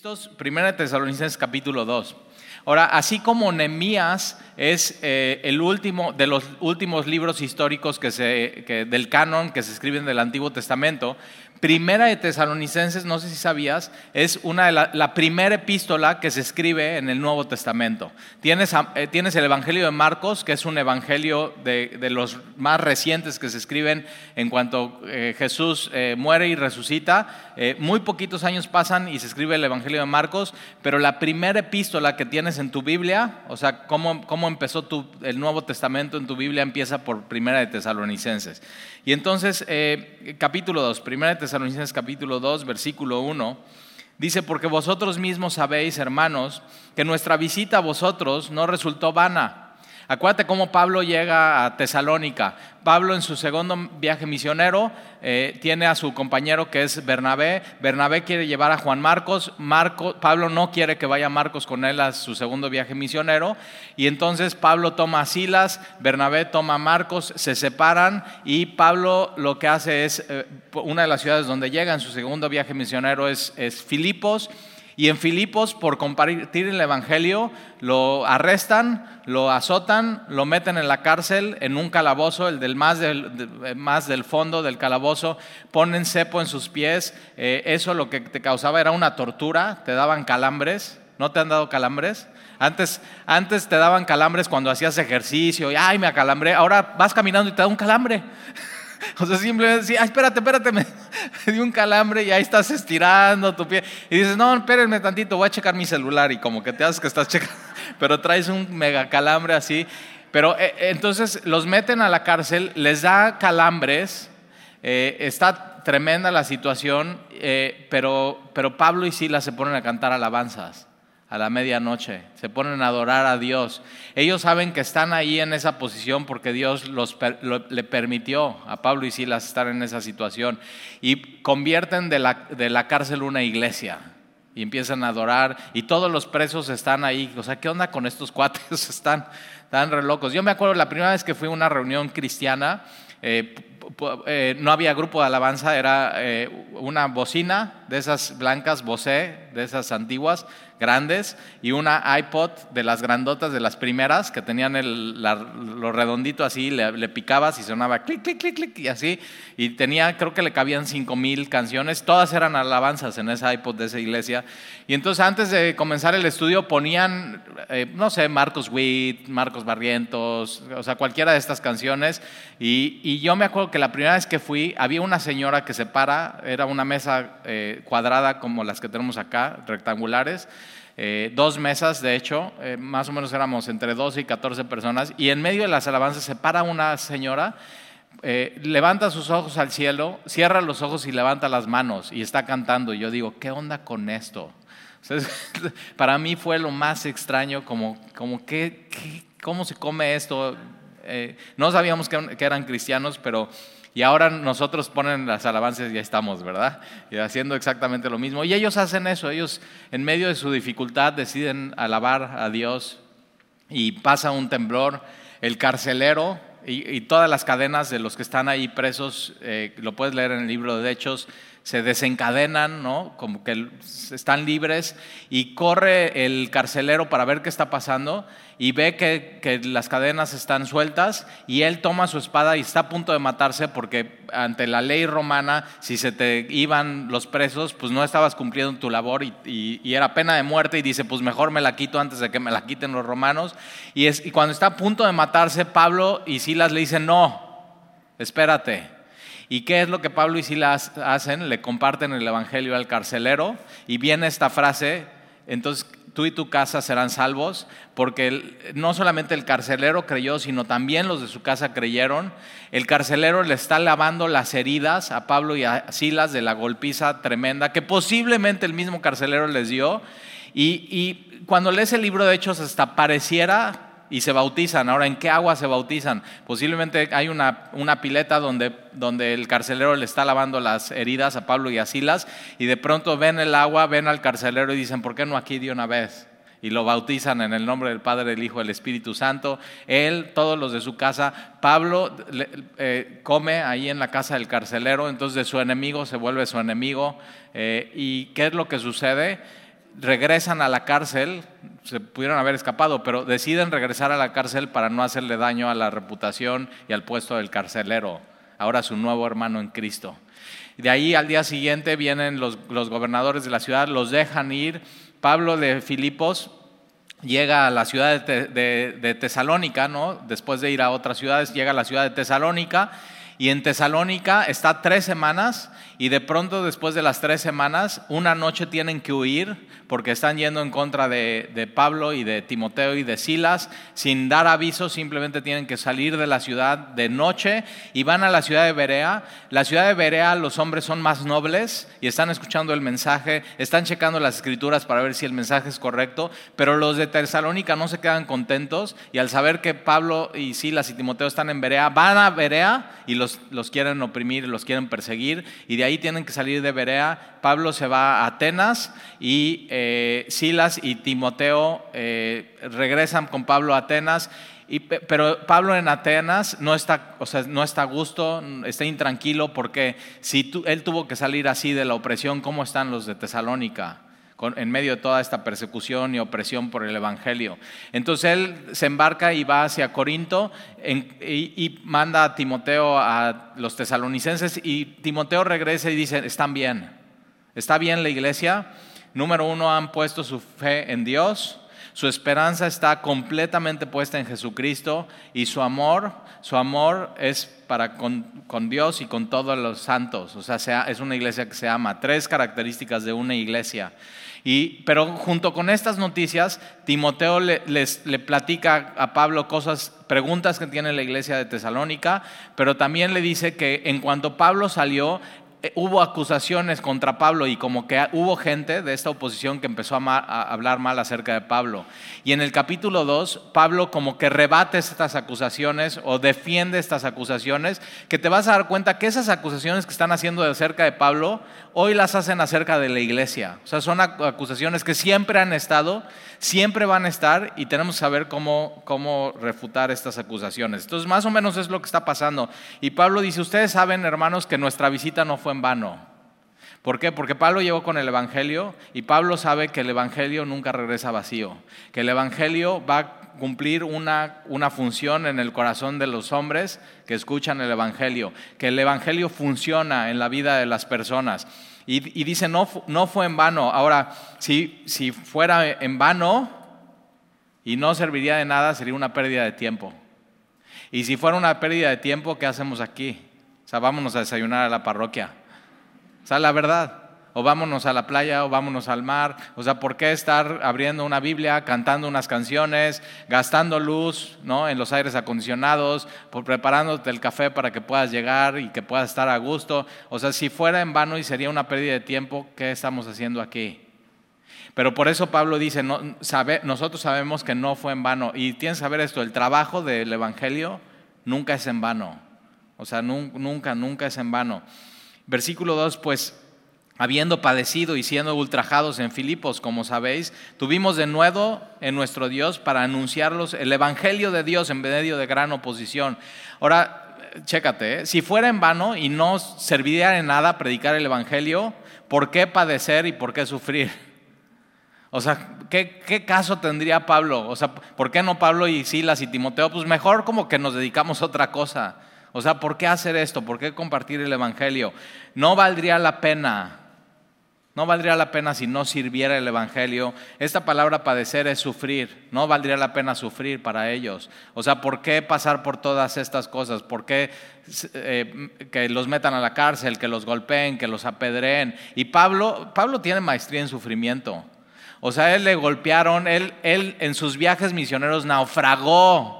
¿Listos? Primera de Tesalonicenses capítulo 2. Ahora, así como Nehemías es eh, el último de los últimos libros históricos que se, que, del canon que se escriben del Antiguo Testamento, Primera de Tesalonicenses, no sé si sabías, es una de la, primera epístola que se escribe en el Nuevo Testamento. Tienes, eh, tienes el Evangelio de Marcos, que es un evangelio de, de los más recientes que se escriben en cuanto eh, Jesús eh, muere y resucita. muy poquitos años pasan y se escribe el Evangelio de Marcos, pero la primera epístola que tienes en tu Biblia, o sea, cómo, cómo empezó tu, el Nuevo Testamento en tu Biblia, empieza por Primera de Tesalonicenses. Y entonces, capítulo 2, Primera de Tesalonicenses capítulo 2, versículo 1, dice, porque vosotros mismos sabéis, hermanos, que nuestra visita a vosotros no resultó vana Acuérdate cómo Pablo llega a Tesalónica. Pablo en su segundo viaje misionero eh, tiene a su compañero que es Bernabé. Bernabé quiere llevar a Juan Marcos. Marco, Pablo no quiere que vaya Marcos con él a su segundo viaje misionero. Y entonces Pablo toma a Silas, Bernabé toma a Marcos, se separan y Pablo lo que hace es, eh, una de las ciudades donde llega en su segundo viaje misionero es, es Filipos y en Filipos, por compartir el Evangelio, lo arrestan, lo azotan, lo meten en la cárcel, en un calabozo, el del más del, más del fondo del calabozo, ponen cepo en sus pies. Eh, eso lo que te causaba era una tortura, te daban calambres. ¿No te han dado calambres? Antes, antes te daban calambres cuando hacías ejercicio, y ay, me acalambré. Ahora vas caminando y te da un calambre. O sea, simplemente decía, espérate, espérate, me, dio un calambre y ahí estás estirando tu pie. Y dices, no, espérenme tantito, voy a checar mi celular. Y como que te haces que estás checando, pero traes un mega calambre así. Pero eh, entonces los meten a la cárcel, les da calambres, eh, está tremenda la situación, eh, pero, pero Pablo y Silas se ponen a cantar alabanzas a la medianoche, se ponen a adorar a Dios. Ellos saben que están ahí en esa posición porque Dios los, le permitió a Pablo y Silas estar en esa situación y convierten de la, de la cárcel una iglesia y empiezan a adorar y todos los presos están ahí. O sea, ¿qué onda con estos cuates? Están tan re locos. Yo me acuerdo la primera vez que fui a una reunión cristiana, eh, eh, no había grupo de alabanza, era eh, una bocina de esas blancas, Bose, de esas antiguas, grandes y una iPod de las grandotas de las primeras que tenían el, lo redondito así, le, picabas y sonaba clic, clic, clic, clic y así. Y tenía, creo que le cabían cinco mil canciones, todas eran alabanzas en esa iPod de esa iglesia. Y entonces antes de comenzar el estudio ponían, eh, no sé, Marcos Witt, Marcos Barrientos, o sea, cualquiera de estas canciones. Y, y, yo me acuerdo que la primera vez que fui, había una señora que se para, era una mesa eh, cuadrada como las que tenemos acá, rectangulares eh, dos mesas, de hecho, eh, más o menos éramos entre 12 y 14 personas, y en medio de las alabanzas se para una señora, eh, levanta sus ojos al cielo, cierra los ojos y levanta las manos y está cantando. Y yo digo, ¿qué onda con esto? para mí fue lo más extraño, como, como ¿qué, cómo se come esto? no sabíamos que eran cristianos, pero y ahora nosotros ponen las alabanzas y ya estamos, ¿verdad? Y haciendo exactamente lo mismo. Y ellos hacen eso, ellos en medio de su dificultad deciden alabar a Dios y pasa un temblor. El carcelero y, todas las cadenas de los que están ahí presos, eh, lo puedes leer en el libro de Hechos, se desencadenan, ¿no? Como que están libres y corre el carcelero para ver qué está pasando y ve que, las cadenas están sueltas y él toma su espada y está a punto de matarse porque ante la ley romana, si se te iban los presos, pues no estabas cumpliendo tu labor y, era pena de muerte y dice, pues mejor me la quito antes de que me la quiten los romanos. Y, es, y cuando está a punto de matarse, Pablo y Silas le dicen, no, espérate ¿Y qué es lo que Pablo y Silas hacen? Le comparten el Evangelio al carcelero y viene esta frase, entonces tú y tu casa serán salvos, porque no solamente el carcelero creyó, sino también los de su casa creyeron. El carcelero le está lavando las heridas a Pablo y a Silas de la golpiza tremenda que posiblemente el mismo carcelero les dio. Y, cuando lees el libro de Hechos hasta pareciera y se bautizan. Ahora, ¿en qué agua se bautizan? Posiblemente hay una, una, pileta donde, donde el carcelero le está lavando las heridas a Pablo y a Silas y de pronto ven el agua, ven al carcelero y dicen, ¿por qué no aquí de una vez? Y lo bautizan en el nombre del Padre, del Hijo, del Espíritu Santo. Él, todos los de su casa. Pablo eh, come ahí en la casa del carcelero, entonces su enemigo se vuelve su enemigo. Eh, ¿Y qué es lo que sucede? Regresan a la cárcel, se pudieron haber escapado, pero deciden regresar a la cárcel para no hacerle daño a la reputación y al puesto del carcelero, ahora su nuevo hermano en Cristo. De ahí al día siguiente vienen los, gobernadores de la ciudad, los dejan ir. Pablo de Filipos llega a la ciudad de, de Tesalónica, ¿no? después de ir a otras ciudades, llega a la ciudad de Tesalónica y en Tesalónica está tres semanas y de pronto después de las tres semanas, una noche tienen que huir porque están yendo en contra de, Pablo y de Timoteo y de Silas. Sin dar aviso, simplemente tienen que salir de la ciudad de noche y van a la ciudad de Berea. La ciudad de Berea los hombres son más nobles y están escuchando el mensaje, están checando las escrituras para ver si el mensaje es correcto, pero los de Tesalónica no se quedan contentos y al saber que Pablo y Silas y Timoteo están en Berea, van a Berea y los los, quieren oprimir, los quieren perseguir, y de ahí tienen que salir de Berea. Pablo se va a Atenas y eh, Silas y Timoteo eh, regresan con Pablo a Atenas. pero Pablo en Atenas no está, o sea, no está a gusto, está intranquilo porque si él tuvo que salir así de la opresión, ¿cómo están los de Tesalónica? En medio de toda esta persecución y opresión por el Evangelio. Entonces él se embarca y va hacia Corinto y, manda a Timoteo a los tesalonicenses y Timoteo regresa y dice, están bien, está bien la iglesia. Número uno, han puesto su fe en Dios, su esperanza está completamente puesta en Jesucristo y su amor, su amor es para con, con, Dios y con todos los santos. O sea, es una iglesia que se ama. Tres características de una iglesia pero junto con estas noticias, Timoteo le, le platica a Pablo cosas, preguntas que tiene la iglesia de Tesalónica, pero también le dice que en cuanto Pablo salió, hubo acusaciones contra Pablo y como que hubo gente de esta oposición que empezó a, hablar mal acerca de Pablo. Y en el capítulo 2, Pablo como que rebate estas acusaciones o defiende estas acusaciones, que te vas a dar cuenta que esas acusaciones que están haciendo acerca de Pablo, hoy las hacen acerca de la iglesia. O sea, son acusaciones que siempre han estado, siempre van a estar y tenemos que saber cómo, cómo refutar estas acusaciones. Entonces, más o menos es lo que está pasando. Y Pablo dice, ustedes saben, hermanos, que nuestra visita no fue en vano. ¿Por qué? Porque Pablo llegó con el Evangelio y Pablo sabe que el Evangelio nunca regresa vacío, que el Evangelio va a cumplir una, una función en el corazón de los hombres que escuchan el Evangelio, que el Evangelio funciona en la vida de las personas. Y, dice, no, no fue en vano. Ahora, si, si fuera en vano y no serviría de nada, sería una pérdida de tiempo. Y si fuera una pérdida de tiempo, ¿qué hacemos aquí? O sea, vámonos a desayunar a la parroquia. Sea, la verdad. O vámonos a la playa o vámonos al mar. O sea, ¿por qué estar abriendo una Biblia, cantando unas canciones, gastando luz ¿no? en los aires acondicionados, por preparándote el café para que puedas llegar y que puedas estar a gusto? O sea, si fuera en vano y sería una pérdida de tiempo, ¿qué estamos haciendo aquí? Pero por eso Pablo dice, no, nosotros sabemos que no fue en vano. Y tienes que saber esto, el trabajo del Evangelio nunca es en vano. O sea, nunca, nunca es en vano. Versículo 2, pues habiendo padecido y siendo ultrajados en Filipos, como sabéis, tuvimos de nuevo en nuestro Dios para anunciarlos el Evangelio de Dios en medio de gran oposición. Ahora, chécate, ¿eh? si fuera en vano y no serviría de nada predicar el Evangelio, ¿por qué padecer y por qué sufrir? O sea, ¿qué, ¿qué, caso tendría Pablo? O sea, ¿por qué no Pablo y Silas y Timoteo? Pues mejor como que nos dedicamos a otra cosa. O sea, ¿por qué hacer esto? ¿Por qué compartir el Evangelio? No valdría la pena. No valdría la pena si no sirviera el Evangelio. Esta palabra padecer es sufrir. No valdría la pena sufrir para ellos. O sea, ¿por qué pasar por todas estas cosas? ¿Por qué eh, que los metan a la cárcel, que los golpeen, que los apedreen? Y Pablo, Pablo tiene maestría en sufrimiento. O sea, él le golpearon, él, él en sus viajes misioneros naufragó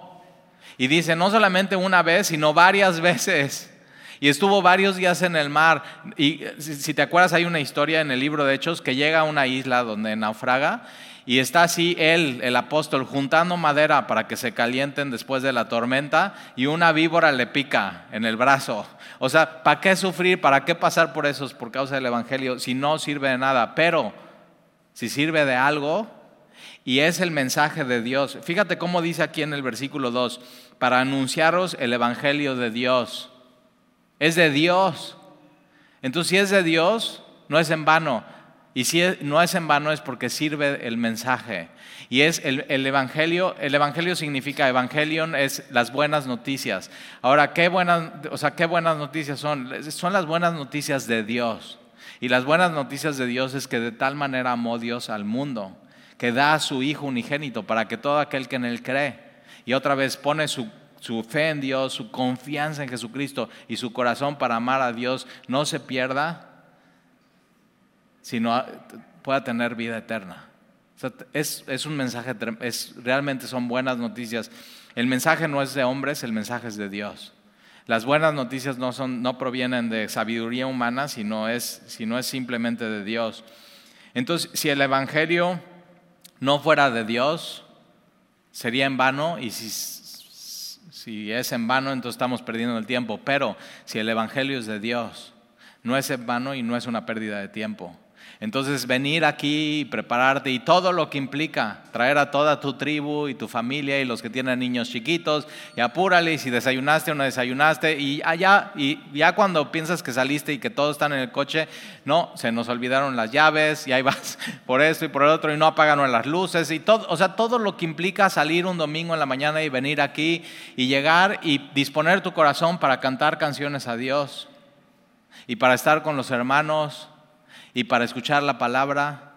y dice, no solamente una vez, sino varias veces. Y estuvo varios días en el mar. Y si te acuerdas, hay una historia en el libro de Hechos que llega a una isla donde naufraga y está así él, el apóstol, juntando madera para que se calienten después de la tormenta y una víbora le pica en el brazo. O sea, ¿para qué sufrir? ¿Para qué pasar por eso por causa del Evangelio si no sirve de nada? Pero si sirve de algo, y es el mensaje de Dios. Fíjate cómo dice aquí en el versículo 2, para anunciaros el Evangelio de Dios. Es de Dios. Entonces, si es de Dios, no es en vano. Y si no es en vano es porque sirve el mensaje. Y es el, evangelio, el evangelio significa evangelion es las buenas noticias. Ahora, ¿qué buenas, o sea, qué buenas noticias son? Son las buenas noticias de Dios. Y las buenas noticias de Dios es que de tal manera amó Dios al mundo, que da a su Hijo unigénito para que todo aquel que en él cree y otra vez pone su su fe en Dios, su confianza en Jesucristo y su corazón para amar a Dios no se pierda, sino pueda tener vida eterna. es, un mensaje, es, realmente son buenas noticias. El mensaje no es de hombres, el mensaje es de Dios. Las buenas noticias no, son, no provienen de sabiduría humana, sino es, sino es simplemente de Dios. Entonces, si el Evangelio no fuera de Dios, sería en vano y si, es en vano, entonces estamos perdiendo el tiempo. Pero si el Evangelio es de Dios, no es en vano y no es una pérdida de tiempo. Entonces venir aquí y prepararte y todo lo que implica, traer a toda tu tribu y tu familia y los que tienen niños chiquitos y apúrale si desayunaste o no desayunaste y allá y ya cuando piensas que saliste y que todos están en el coche, no, se nos olvidaron las llaves y ahí vas por esto y por el otro y no apagaron las luces y todo, o sea, todo lo que implica salir un domingo en la mañana y venir aquí y llegar y disponer tu corazón para cantar canciones a Dios y para estar con los hermanos y para escuchar la palabra,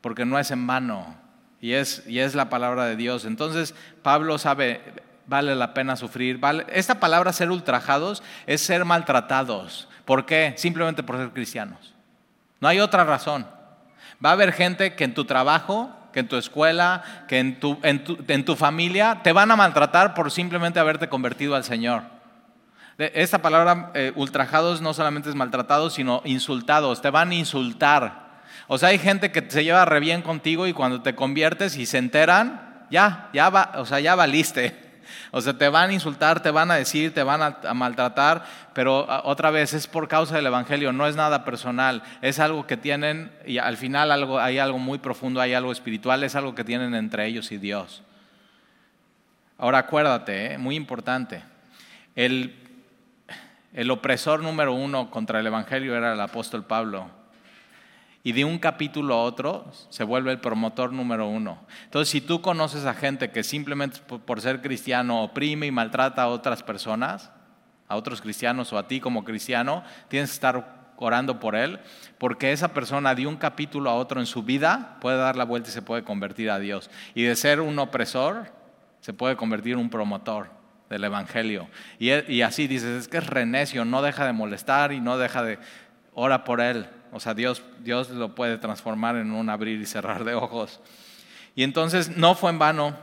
porque no es en vano y es, y es la palabra de Dios. Entonces Pablo sabe, vale la pena sufrir. Vale, esta palabra ser ultrajados es ser maltratados. ¿Por qué? Simplemente por ser cristianos. No hay otra razón. Va a haber gente que en tu trabajo, que en tu escuela, que en tu, en tu familia, te van a maltratar por simplemente haberte convertido al Señor. Esta palabra eh, ultrajados no solamente es maltratados, sino insultados. Te van a insultar. O sea, hay gente que se lleva re bien contigo y cuando te conviertes y se enteran, ya, ya va, o sea, ya valiste. O sea, te van a insultar, te van a decir, te van a, maltratar, pero otra vez es por causa del Evangelio, no es nada personal, es algo que tienen y al final algo, hay algo muy profundo, hay algo espiritual, es algo que tienen entre ellos y Dios. Ahora acuérdate, ¿eh? muy importante, el el opresor número uno contra el Evangelio era el apóstol Pablo. Y de un capítulo a otro se vuelve el promotor número uno. Entonces, si tú conoces a gente que simplemente por ser cristiano oprime y maltrata a otras personas, a otros cristianos o a ti como cristiano, tienes que estar orando por él, porque esa persona de un capítulo a otro en su vida puede dar la vuelta y se puede convertir a Dios. Y de ser un opresor, se puede convertir en un promotor del Evangelio. Y, así dices, es que es renecio, no deja de molestar y no deja de, ora por él. O sea, Dios, Dios lo puede transformar en un abrir y cerrar de ojos. Y entonces no fue en vano,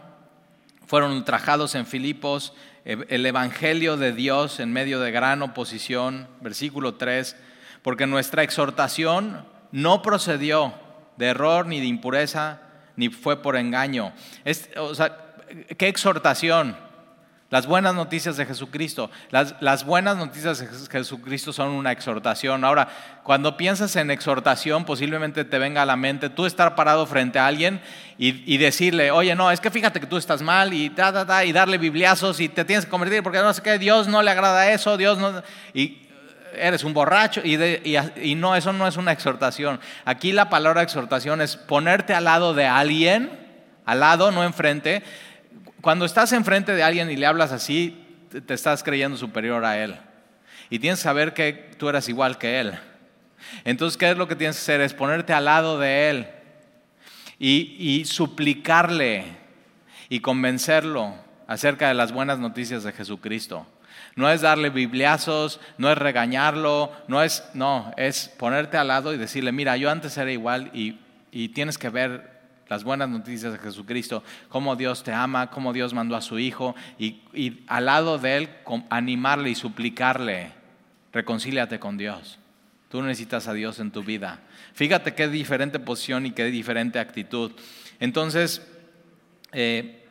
fueron ultrajados en Filipos, e, el Evangelio de Dios en medio de gran oposición, versículo 3, porque nuestra exhortación no procedió de error ni de impureza, ni fue por engaño. o sea, ¿qué exhortación? Las buenas noticias de Jesucristo. Las, buenas noticias de Jesucristo son una exhortación. Ahora, cuando piensas en exhortación, posiblemente te venga a la mente tú estar parado frente a alguien y, decirle, oye, no, es que fíjate que tú estás mal y y darle bibliazos y te tienes que convertir porque no sé qué, Dios no le agrada eso, Dios no. Y eres un borracho y, y no, eso no es una exhortación. Aquí la palabra exhortación es ponerte al lado de alguien, al lado, no enfrente cuando estás enfrente de alguien y le hablas así, te estás creyendo superior a él. Y tienes que saber que tú eras igual que él. Entonces, ¿qué es lo que tienes que hacer? Es ponerte al lado de él y, suplicarle y convencerlo acerca de las buenas noticias de Jesucristo. No es darle bibliazos, no es regañarlo, no es, no, es ponerte al lado y decirle, mira, yo antes era igual y, y tienes que ver las buenas noticias de Jesucristo, cómo Dios te ama, cómo Dios mandó a su Hijo y, al lado de Él animarle y suplicarle, reconcíliate con Dios. Tú necesitas a Dios en tu vida. Fíjate qué diferente posición y qué diferente actitud. Entonces, eh,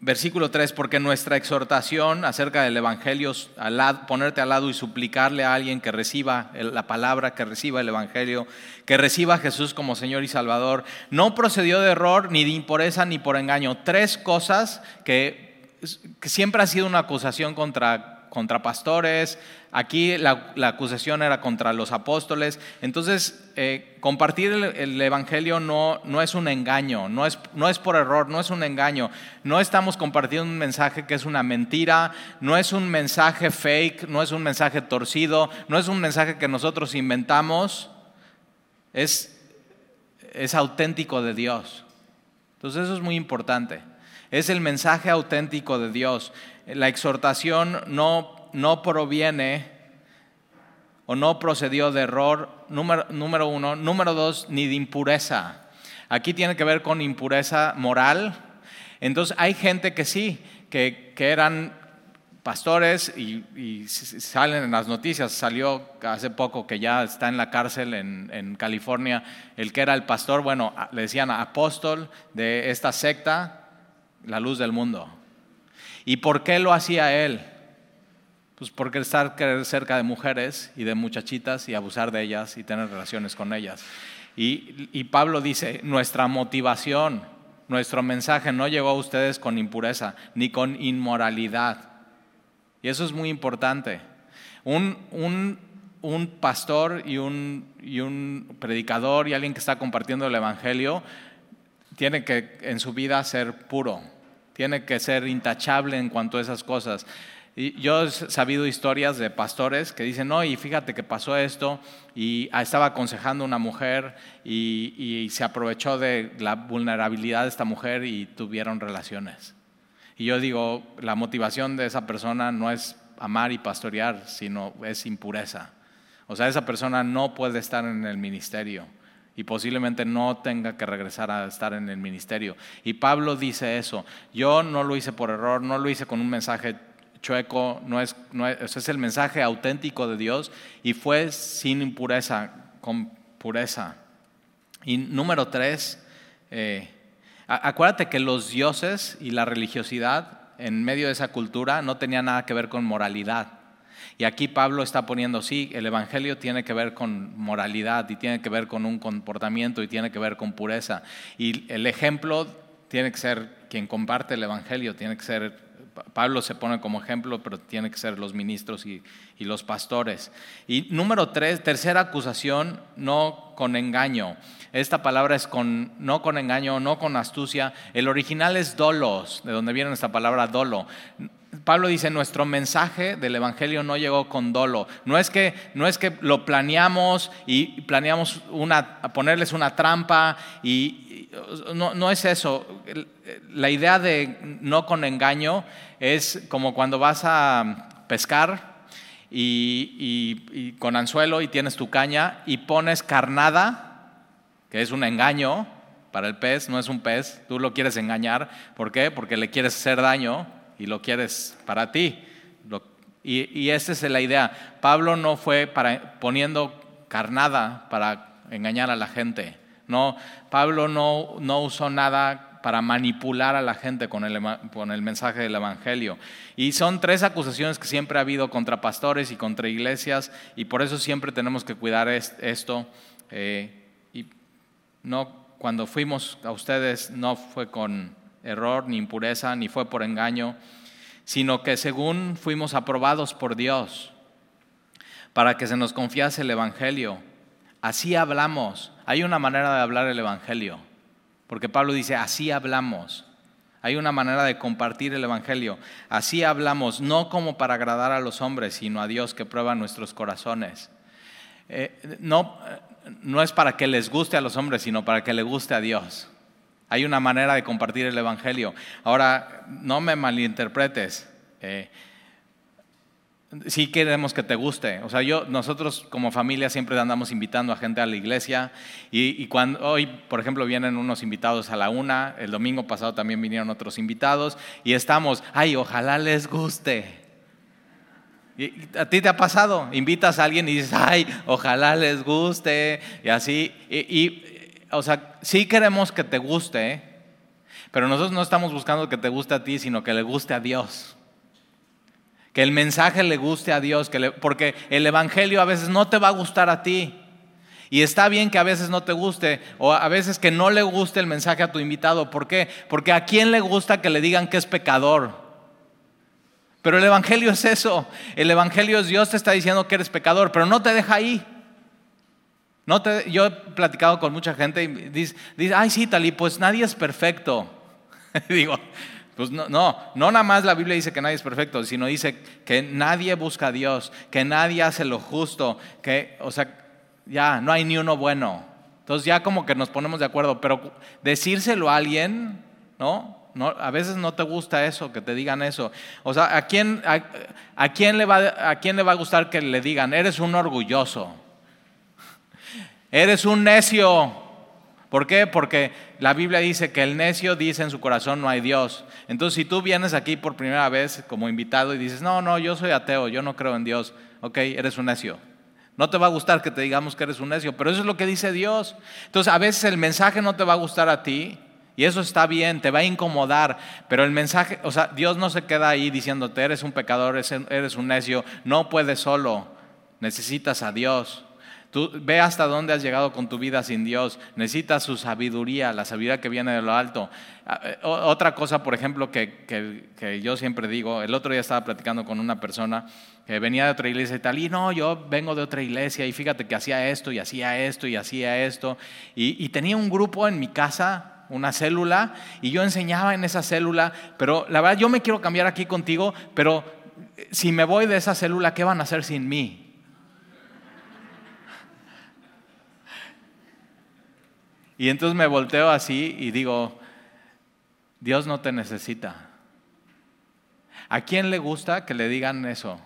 Versículo 3, porque nuestra exhortación acerca del Evangelio, ponerte al lado y suplicarle a alguien que reciba la palabra, que reciba el Evangelio, que reciba a Jesús como Señor y Salvador, no procedió de error, ni de impureza, ni por engaño. Tres cosas que, siempre ha sido una acusación contra, contra pastores, aquí la, acusación era contra los apóstoles. Entonces, eh, compartir el, Evangelio no, no, es un engaño, no es, no es por error, no es un engaño. No estamos compartiendo un mensaje que es una mentira, no es un mensaje fake, no es un mensaje torcido, no es un mensaje que nosotros inventamos, es, es auténtico de Dios. Entonces, eso es muy importante. Es el mensaje auténtico de Dios. La exhortación no, no proviene o no procedió de error, número, número uno. Número dos, ni de impureza. Aquí tiene que ver con impureza moral. Entonces hay gente que sí, que, eran pastores y, salen en las noticias. Salió hace poco que ya está en la cárcel en, en, California el que era el pastor, bueno, le decían apóstol de esta secta la luz del mundo. ¿Y por qué lo hacía él? Pues porque estar cerca de mujeres y de muchachitas y abusar de ellas y tener relaciones con ellas. Y, y, Pablo dice, nuestra motivación, nuestro mensaje no llegó a ustedes con impureza ni con inmoralidad. Y eso es muy importante. Un, un, un pastor y un, y un predicador y alguien que está compartiendo el Evangelio tiene que en su vida ser puro, tiene que ser intachable en cuanto a esas cosas. Y yo he sabido historias de pastores que dicen, no, y fíjate que pasó esto, y estaba aconsejando a una mujer y, y, se aprovechó de la vulnerabilidad de esta mujer y tuvieron relaciones. Y yo digo, la motivación de esa persona no es amar y pastorear, sino es impureza. O sea, esa persona no puede estar en el ministerio y posiblemente no tenga que regresar a estar en el ministerio. Y Pablo dice eso, yo no lo hice por error, no lo hice con un mensaje chueco, no es, no es, es el mensaje auténtico de Dios y fue sin impureza, con pureza. Y número tres, eh, acuérdate que los dioses y la religiosidad en medio de esa cultura no tenían nada que ver con moralidad. Y aquí Pablo está poniendo, sí, el Evangelio tiene que ver con moralidad y tiene que ver con un comportamiento y tiene que ver con pureza. Y el ejemplo tiene que ser quien comparte el Evangelio, tiene que ser, Pablo se pone como ejemplo, pero tiene que ser los ministros y, los pastores. Y número tres, tercera acusación, no con engaño. Esta palabra es con, no con engaño, no con astucia. El original es dolos, de donde viene esta palabra dolo. Pablo dice, nuestro mensaje del Evangelio no llegó con dolo. No es que, no es que lo planeamos y planeamos una, ponerles una trampa y no, no es eso. La idea de no con engaño es como cuando vas a pescar y, y, con anzuelo y tienes tu caña y pones carnada, que es un engaño para el pez, no es un pez, tú lo quieres engañar. ¿Por qué? Porque le quieres hacer daño y lo quieres para ti. y, y esa es la idea. Pablo no fue para, poniendo carnada para engañar a la gente. No, Pablo no, no usó nada para manipular a la gente con el, con el, mensaje del Evangelio. Y son tres acusaciones que siempre ha habido contra pastores y contra iglesias, y por eso siempre tenemos que cuidar esto. Eh, y no, cuando fuimos a ustedes no fue con error, ni impureza, ni fue por engaño, sino que según fuimos aprobados por Dios para que se nos confiase el Evangelio. Así hablamos. Hay una manera de hablar el Evangelio, porque Pablo dice, así hablamos. Hay una manera de compartir el Evangelio. Así hablamos, no como para agradar a los hombres, sino a Dios que prueba nuestros corazones. Eh, no, no es para que les guste a los hombres, sino para que le guste a Dios. Hay una manera de compartir el Evangelio. Ahora, no me malinterpretes. Eh, sí queremos que te guste. O sea, yo, nosotros como familia siempre andamos invitando a gente a la iglesia y, cuando hoy, por ejemplo, vienen unos invitados a la una, el domingo pasado también vinieron otros invitados y estamos, ay, ojalá les guste. ¿A ti te ha pasado? Invitas a alguien y dices, ay, ojalá les guste y así. y o sea, sí queremos que te guste, pero nosotros no estamos buscando que te guste a ti, sino que le guste a Dios. Que el mensaje le guste a Dios, porque el Evangelio a veces no te va a gustar a ti. Y está bien que a veces no te guste o a veces que no le guste el mensaje a tu invitado. ¿Por qué? Porque a quién le gusta que le digan que es pecador. Pero el Evangelio es eso. El Evangelio es Dios te está diciendo que eres pecador, pero no te deja ahí. No te, yo he platicado con mucha gente y dice, ay sí, Talí, pues nadie es perfecto. Digo, pues no, no, no nada más la Biblia dice que nadie es perfecto, sino dice que nadie busca a Dios, que nadie hace lo justo, que, o sea, ya no hay ni uno bueno. Entonces ya como que nos ponemos de acuerdo, pero decírselo a alguien, ¿no? No, a veces no te gusta eso, que te digan eso. O sea, ¿a quién, a quién, le va, ¿a quién le va a gustar que le digan, eres un orgulloso? Eres un necio. ¿Por qué? Porque la Biblia dice que el necio dice en su corazón no hay Dios. Entonces, si tú vienes aquí por primera vez como invitado y dices, no, no, yo soy ateo, yo no creo en Dios, ok, eres un necio. No te va a gustar que te digamos que eres un necio, pero eso es lo que dice Dios. Entonces, a veces el mensaje no te va a gustar a ti y eso está bien, te va a incomodar, pero el mensaje, o sea, Dios no se queda ahí diciéndote, eres un pecador, eres un necio, no puedes solo, necesitas a Dios. Ve hasta dónde has llegado con tu vida sin Dios. Necesitas su sabiduría, la sabiduría que viene de lo alto. Ah, eh, otra cosa, por ejemplo, que, yo siempre digo, el otro día estaba platicando con una persona que venía de otra iglesia y tal, y no, yo vengo de otra iglesia y fíjate que hacía esto y hacía esto y hacía esto. Y, y tenía un grupo en mi casa, una célula, y yo enseñaba en esa célula, pero la verdad yo me quiero cambiar aquí contigo, pero si me voy de esa célula, ¿qué van a hacer sin mí? Y entonces me volteo así y digo, Dios no te necesita. ¿A quién le gusta que le digan eso?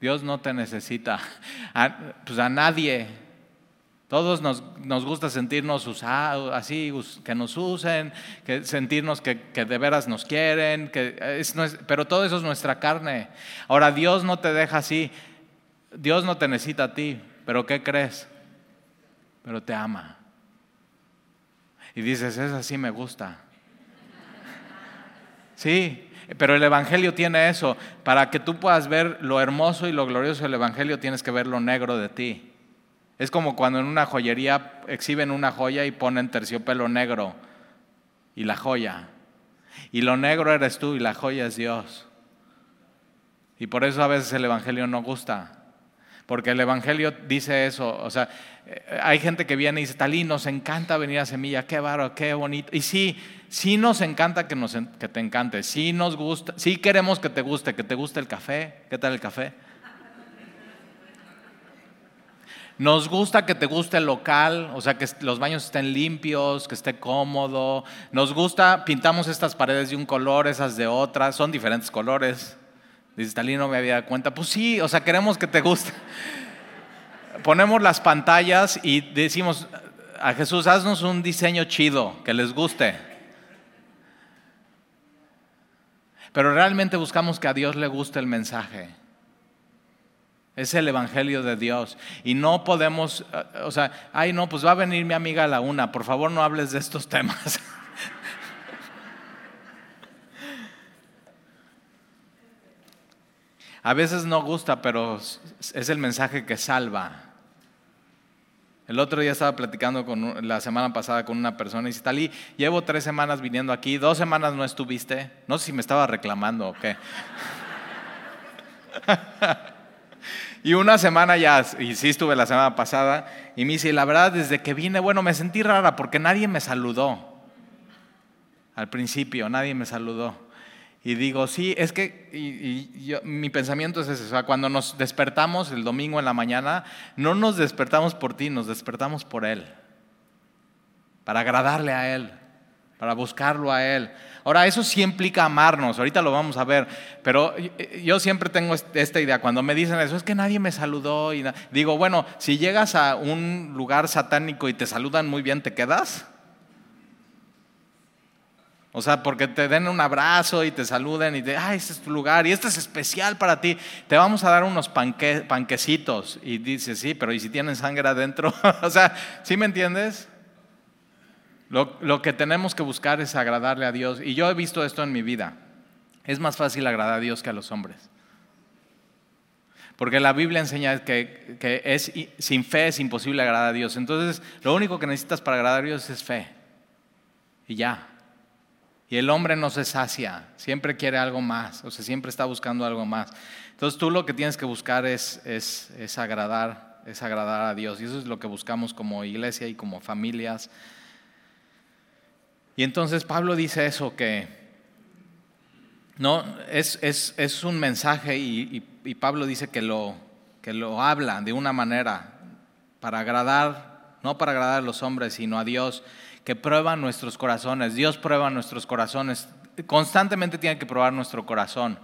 Dios no te necesita. pues a nadie. Todos nos, gusta sentirnos usados, así, que nos usen, que sentirnos que, de veras nos quieren, que es, pero todo eso es nuestra carne. Ahora, Dios no te deja así. Dios no te necesita a ti, pero ¿qué crees? Pero te ama y dices, esa sí me gusta. Sí, pero el Evangelio tiene eso. Para que tú puedas ver lo hermoso y lo glorioso del Evangelio, tienes que ver lo negro de ti. Es como cuando en una joyería exhiben una joya y ponen terciopelo negro y la joya. Y lo negro eres tú y la joya es Dios. Y por eso a veces el Evangelio no gusta. Porque el Evangelio dice eso. O sea, hay gente que viene y dice, Talí, nos encanta venir a Semilla, qué baro, qué bonito. Y sí, sí nos encanta que, nos, que te encante, sí nos gusta, sí queremos que te guste, que te guste el café. ¿Qué tal el café? Nos gusta que te guste el local, o sea, que los baños estén limpios, que esté cómodo. Nos gusta, pintamos estas paredes de un color, esas de otras, son diferentes colores. Dice, Talí, no me había dado cuenta. Pues sí, o sea, queremos que te guste ponemos las pantallas y decimos a Jesús, haznos un diseño chido, que les guste. Pero realmente buscamos que a Dios le guste el mensaje. Es el Evangelio de Dios. Y no podemos, o sea, ay no, pues va a venir mi amiga a la una, por favor no hables de estos temas. A veces no gusta, pero es el mensaje que salva. El otro día estaba platicando con, la semana pasada con una persona y dice, Talí, llevo tres semanas viniendo aquí, dos semanas no estuviste. No sé si me estaba reclamando o qué. y una semana ya, y sí estuve la semana pasada, y me dice, la verdad, desde que vine, bueno, me sentí rara porque nadie me saludó. Al principio, nadie me saludó. Y digo, sí, es que mi pensamiento es ese, cuando nos despertamos el domingo en la mañana, no nos despertamos por ti, nos despertamos por Él, para agradarle a Él, para buscarlo a Él. Ahora, eso sí implica amarnos, ahorita lo vamos a ver, pero yo siempre tengo esta idea, cuando me dicen eso, es que nadie me saludó, y digo, bueno, si llegas a un lugar satánico y te saludan muy bien, ¿te quedas? O sea, porque te den un abrazo y te saluden y te, ah, este es tu lugar y este es especial para ti. Te vamos a dar unos panquecitos. Y dices, sí, pero ¿y si tienen sangre adentro? o sea, ¿sí me entiendes? Lo, lo que tenemos que buscar es agradarle a Dios. Y yo he visto esto en mi vida. Es más fácil agradar a Dios que a los hombres. Porque la Biblia enseña que, que es, sin fe es imposible agradar a Dios. Entonces, lo único que necesitas para agradar a Dios es fe. Y ya. Y el hombre no se sacia, siempre quiere algo más, o sea, siempre está buscando algo más. Entonces tú lo que tienes que buscar es, es, es agradar, es agradar a Dios. Y eso es lo que buscamos como iglesia y como familias. Y entonces Pablo dice eso, que no, es, es, es un mensaje y, y, Pablo dice que lo, que lo habla de una manera para agradar, no para agradar a los hombres, sino a Dios, que prueba nuestros corazones. Dios prueba nuestros corazones. Constantemente tiene que probar nuestro corazón.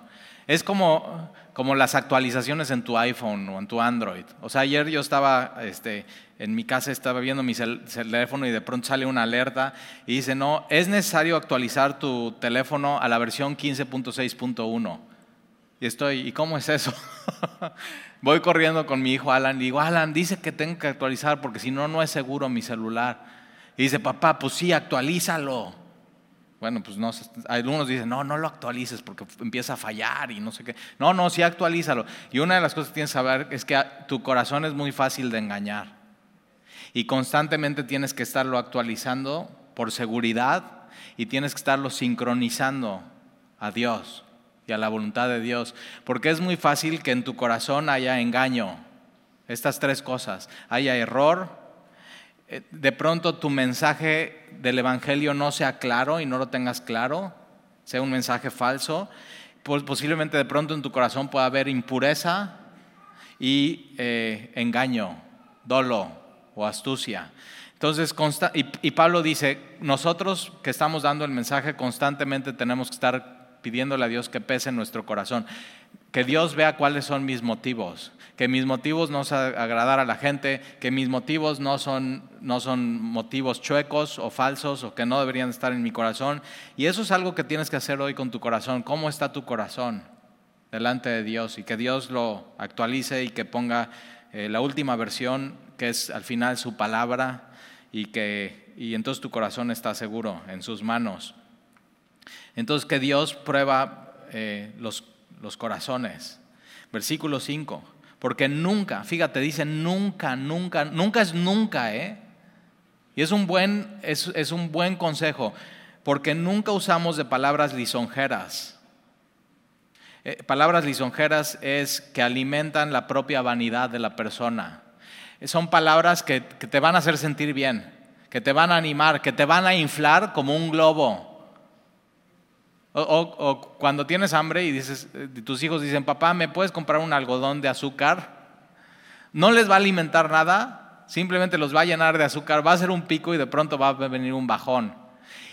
Es como, como las actualizaciones en tu iPhone o en tu Android. O sea, ayer yo estaba este, en mi casa, estaba viendo mi teléfono y de pronto sale una alerta y dice, no, es necesario actualizar tu teléfono a la versión 15.6.1. Y estoy, ¿y cómo es eso? Voy corriendo con mi hijo Alan y digo, Alan, dice que tengo que actualizar porque si no, no es seguro mi celular. Y dice, papá, pues sí, actualízalo. Bueno, pues no, algunos dicen, no, no lo actualices porque empieza a fallar y no sé qué. No, no, sí actualízalo. Y una de las cosas que tienes que saber es que tu corazón es muy fácil de engañar. Y constantemente tienes que estarlo actualizando por seguridad y tienes que estarlo sincronizando a Dios y a la voluntad de Dios. Porque es muy fácil que en tu corazón haya engaño. Estas tres cosas. Haya error, de pronto tu mensaje del Evangelio no sea claro y no lo tengas claro, sea un mensaje falso, pues posiblemente de pronto en tu corazón pueda haber impureza y eh, engaño, dolo o astucia. Entonces, y Pablo dice, nosotros que estamos dando el mensaje constantemente tenemos que estar pidiéndole a Dios que pese en nuestro corazón, que Dios vea cuáles son mis motivos, que mis motivos no son agradar a la gente, que mis motivos no son, no son motivos chuecos o falsos o que no deberían estar en mi corazón. Y eso es algo que tienes que hacer hoy con tu corazón. ¿Cómo está tu corazón delante de Dios? Y que Dios lo actualice y que ponga eh, la última versión, que es al final su palabra, y que y entonces tu corazón está seguro en sus manos. Entonces que Dios prueba eh, los, los corazones. Versículo 5. Porque nunca, fíjate, dice nunca, nunca, nunca es nunca, ¿eh? Y es un buen, es, un buen consejo, porque nunca usamos de palabras lisonjeras. Eh, palabras lisonjeras es que alimentan la propia vanidad de la persona. Son palabras que, que te van a hacer sentir bien, que te van a animar, que te van a inflar como un globo. O, cuando tienes hambre y dices, eh, tus hijos dicen, papá, ¿me puedes comprar un algodón de azúcar? No les va a alimentar nada, simplemente los va a llenar de azúcar, va a ser un pico y de pronto va a venir un bajón.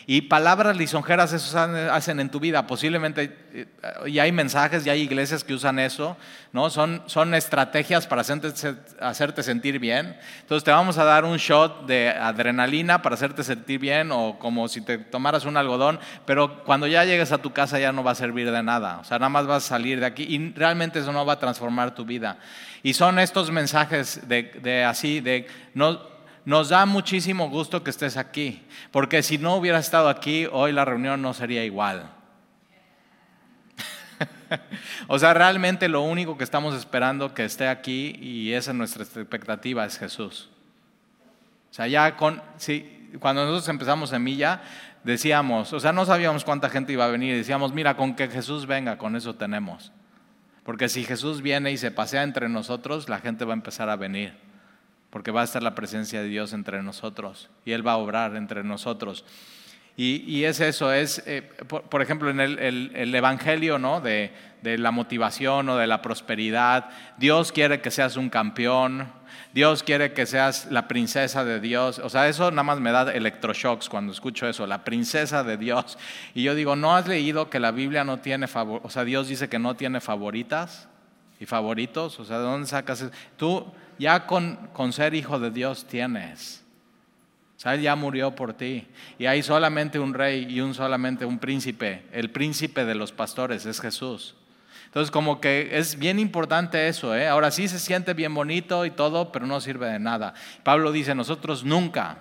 Y palabras lisonjeras eso hacen en tu vida. Posiblemente, eh, y hay mensajes, y hay iglesias que usan eso, ¿no? Son, son estrategias para hacerte, hacerte, sentir bien. Entonces te vamos a dar un shot de adrenalina para hacerte sentir bien, o como si te tomaras un algodón, pero cuando ya llegues a tu casa ya no va a servir de nada. O sea, nada más vas a salir de aquí y realmente eso no va a transformar tu vida. Y son estos mensajes de, de así, de no nos da muchísimo gusto que estés aquí, porque si no hubieras estado aquí, hoy la reunión no sería igual. o sea, realmente lo único que estamos esperando que esté aquí y esa es nuestra expectativa es Jesús. O sea, ya con, sí, cuando nosotros empezamos Semilla, decíamos, o sea, no sabíamos cuánta gente iba a venir, decíamos, mira, con que Jesús venga, con eso tenemos. Porque si Jesús viene y se pasea entre nosotros, la gente va a empezar a venir porque va a estar la presencia de Dios entre nosotros y Él va a obrar entre nosotros. Y, es eso, es, eh, por, ejemplo, en el, Evangelio ¿no? de, de, la motivación o de la prosperidad, Dios quiere que seas un campeón, Dios quiere que seas la princesa de Dios. O sea, eso nada más me da electroshocks cuando escucho eso, la princesa de Dios. Y yo digo, ¿no has leído que la Biblia no tiene favor, o sea, Dios dice que no tiene favoritas y favoritos? O sea, ¿de dónde sacas eso? Tú ya con, ser hijo de Dios tienes. O ya murió por ti. Y hay solamente un rey y un solamente un príncipe. El príncipe de los pastores es Jesús. Entonces, como que es bien importante eso. ¿eh? Ahora sí se siente bien bonito y todo, pero no sirve de nada. Pablo dice, nosotros nunca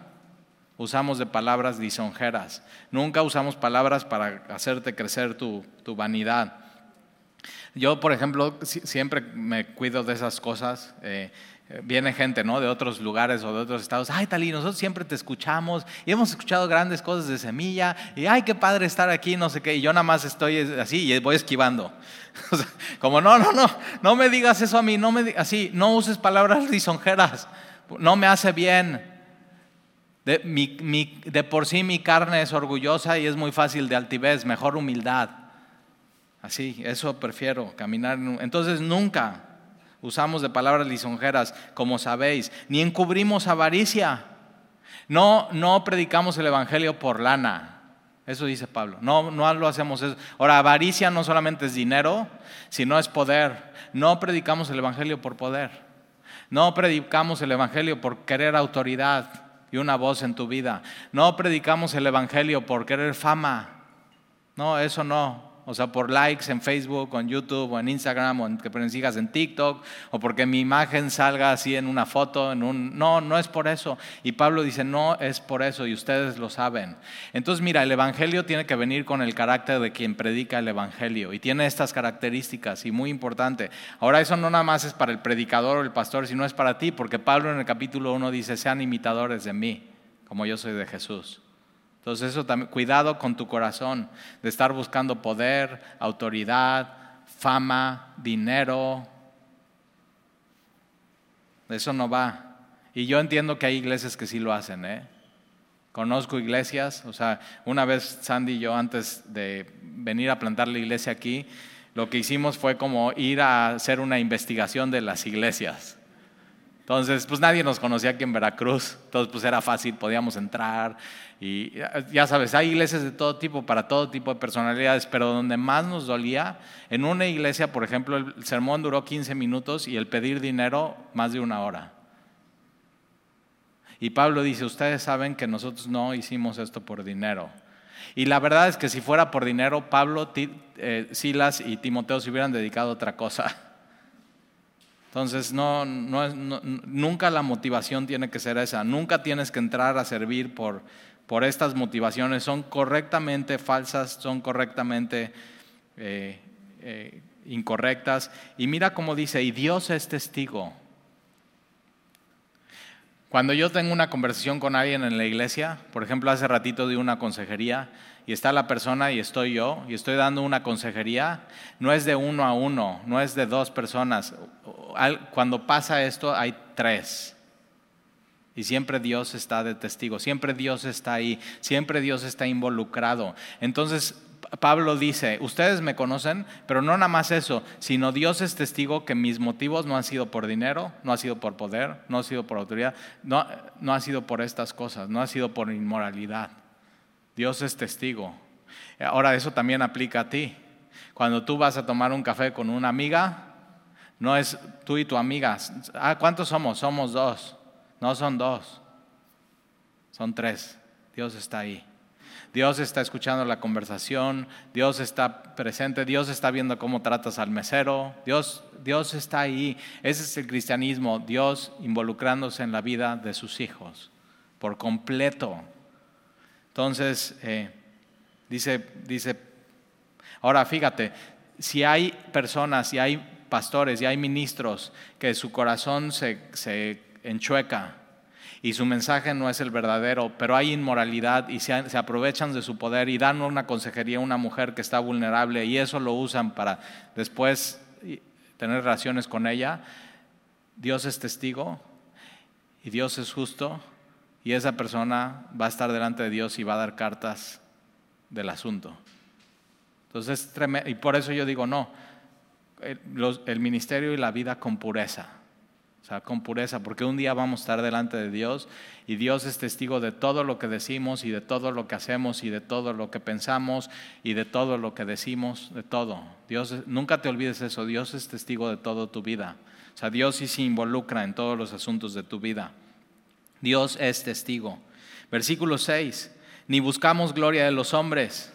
usamos de palabras lisonjeras. Nunca usamos palabras para hacerte crecer tu, tu vanidad. Yo, por ejemplo, siempre me cuido de esas cosas. Eh, viene gente, ¿no? De otros lugares o de otros estados. Ay, Talí, nosotros siempre te escuchamos y hemos escuchado grandes cosas de semilla. Y ay, qué padre estar aquí, no sé qué. Y yo nada más estoy así y voy esquivando. como no, no, no, no me digas eso a mí, no me así, no uses palabras lisonjeras. No me hace bien. De, de por sí mi carne es orgullosa y es muy fácil de altivez, mejor humildad. Así, eso prefiero, caminar. Entonces nunca usamos de palabras lisonjeras, como sabéis, ni encubrimos avaricia. No, no predicamos el Evangelio por lana. Eso dice Pablo. No, no lo hacemos eso. Ahora, avaricia no solamente es dinero, sino es poder. No predicamos el Evangelio por poder. No predicamos el Evangelio por querer autoridad y una voz en tu vida. No predicamos el Evangelio por querer fama. No, eso no o sea, por likes en Facebook, en YouTube, o en Instagram, o en, que me sigas en TikTok, o porque mi imagen salga así en una foto, en un... No, no es por eso. Y Pablo dice, no es por eso, y ustedes lo saben. Entonces, mira, el Evangelio tiene que venir con el carácter de quien predica el Evangelio, y tiene estas características, y muy importante. Ahora, eso no nada más es para el predicador o el pastor, sino es para ti, porque Pablo en el capítulo 1 dice, sean imitadores de mí, como yo soy de Jesús. Entonces eso también, cuidado con tu corazón de estar buscando poder, autoridad, fama, dinero. Eso no va. Y yo entiendo que hay iglesias que sí lo hacen, ¿eh? Conozco iglesias, o sea, una vez Sandy y yo antes de venir a plantar la iglesia aquí, lo que hicimos fue como ir a hacer una investigación de las iglesias. Entonces, pues nadie nos conocía aquí en Veracruz, entonces pues era fácil, podíamos entrar y ya sabes, hay iglesias de todo tipo, para todo tipo de personalidades, pero donde más nos dolía, en una iglesia, por ejemplo, el sermón duró 15 minutos y el pedir dinero más de una hora. Y Pablo dice, ustedes saben que nosotros no hicimos esto por dinero. Y la verdad es que si fuera por dinero, Pablo, eh, Silas y Timoteo se hubieran dedicado a otra cosa. Entonces, no, nunca la motivación tiene que ser esa. Nunca tienes que entrar a servir por, por estas motivaciones. Son correctamente falsas, son correctamente eh, eh, incorrectas. Y mira cómo dice, y Dios es testigo. Cuando yo tengo una conversación con alguien en la iglesia, por ejemplo, hace ratito di una consejería, y está la persona y estoy yo y estoy dando una consejería, no es de uno a uno, no es de dos personas. Cuando pasa esto hay tres. Y siempre Dios está de testigo, siempre Dios está ahí, siempre Dios está involucrado. Entonces Pablo dice, ustedes me conocen, pero no nada más eso, sino Dios es testigo que mis motivos no han sido por dinero, no ha sido por poder, no ha sido por autoridad, no, no ha sido por estas cosas, no ha sido por inmoralidad. Dios es testigo. Ahora eso también aplica a ti. Cuando tú vas a tomar un café con una amiga, no es tú y tu amiga. Ah, ¿cuántos somos? Somos dos. No son dos. Son tres. Dios está ahí. Dios está escuchando la conversación, Dios está presente, Dios está viendo cómo tratas al mesero, Dios, Dios está ahí. Ese es el cristianismo, Dios involucrándose en la vida de sus hijos por completo. Entonces, eh, dice, dice, ahora fíjate, si hay personas, si hay pastores, y hay ministros que su corazón se, se enchueca y su mensaje no es el verdadero, pero hay inmoralidad y se, se, aprovechan de su poder y dan una consejería a una mujer que está vulnerable y eso lo usan para después tener relaciones con ella, Dios es testigo y Dios es justo y esa persona va a estar delante de Dios y va a dar cartas del asunto. Entonces, y por eso yo digo, no, el, ministerio y la vida con pureza. O sea, con pureza, porque un día vamos a estar delante de Dios y Dios es testigo de todo lo que decimos y de todo lo que hacemos y de todo lo que pensamos y de todo lo que decimos, de todo. Dios, nunca te olvides eso, Dios es testigo de toda tu vida. O sea, Dios sí se involucra en todos los asuntos de tu vida. Dios es testigo. Versículo 6, ni buscamos gloria de los hombres,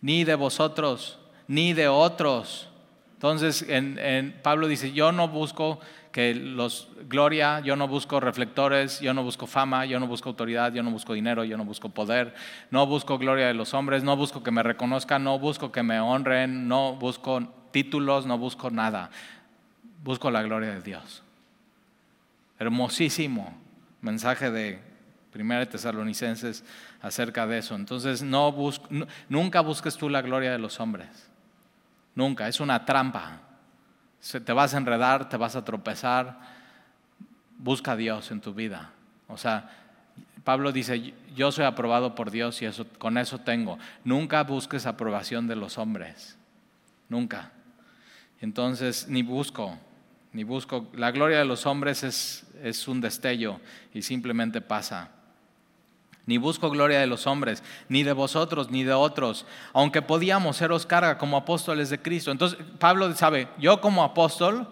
ni de vosotros, ni de otros. Entonces, en, Pablo dice, yo no busco que los gloria, yo no busco reflectores, yo no busco fama, yo no busco autoridad, yo no busco dinero, yo no busco poder, no busco gloria de los hombres, no busco que me reconozcan, no busco que me honren, no busco títulos, no busco nada. Busco la gloria de Dios. Hermosísimo mensaje de Primera de Tesalonicenses acerca de eso. Entonces, no nunca busques tú la gloria de los hombres. Nunca, es una trampa. Te vas a enredar, te vas a tropezar. Busca a Dios en tu vida. O sea, Pablo dice, yo soy aprobado por Dios y eso, con eso tengo. Nunca busques aprobación de los hombres. Nunca. Entonces, ni busco, ni busco. La gloria de los hombres es, es un destello y simplemente pasa. Ni busco gloria de los hombres, ni de vosotros, ni de otros, aunque podíamos seros carga como apóstoles de Cristo. Entonces, Pablo sabe, yo como apóstol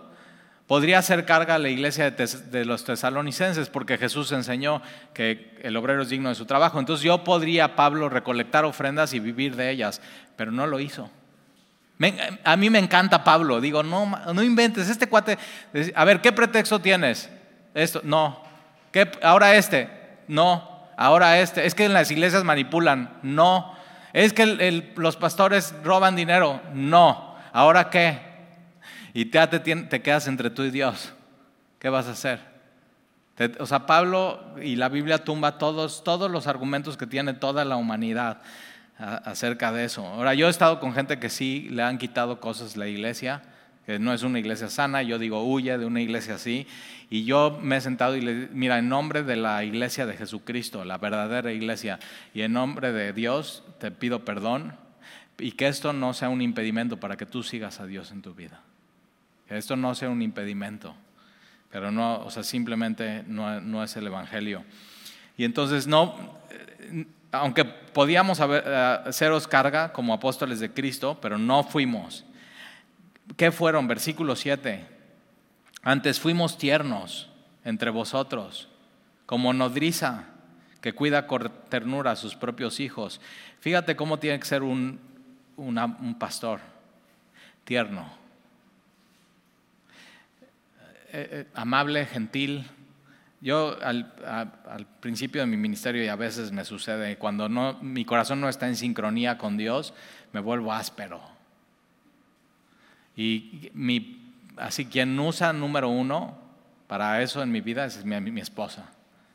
podría hacer carga a la iglesia de, los tesalonicenses, porque Jesús enseñó que el obrero es digno de su trabajo. Entonces yo podría, Pablo, recolectar ofrendas y vivir de ellas, pero no lo hizo. A mí me encanta Pablo, digo, no, no inventes, este cuate, a ver, ¿qué pretexto tienes? Esto, no. ¿Qué, ahora este, no ahora este, es que en las iglesias manipulan, no. Es que los pastores roban dinero, no. ¿Ahora qué? Y te, te, quedas entre tú y Dios. ¿Qué vas a hacer? o sea, Pablo y la Biblia tumba todos, todos los argumentos que tiene toda la humanidad acerca de eso. Ahora, yo he estado con gente que sí le han quitado cosas a la iglesia que no es una iglesia sana, yo digo, huye de una iglesia así. Y yo me he sentado y le mira, en nombre de la iglesia de Jesucristo, la verdadera iglesia, y en nombre de Dios, te pido perdón y que esto no sea un impedimento para que tú sigas a Dios en tu vida. Que esto no sea un impedimento, pero no, o sea, simplemente no, no es el Evangelio. Y entonces no, aunque podíamos haber, haceros eh, carga como apóstoles de Cristo, pero no fuimos. ¿Qué fueron? Versículo 7. Antes fuimos tiernos entre vosotros, como nodriza que cuida con ternura a sus propios hijos. Fíjate cómo tiene que ser un, un pastor tierno, eh, eh, amable, gentil. Yo al, principio de mi ministerio y a veces me sucede, cuando no, mi corazón no está en sincronía con Dios, me vuelvo áspero y mi, así quien usa número uno para eso en mi vida es mi esposa.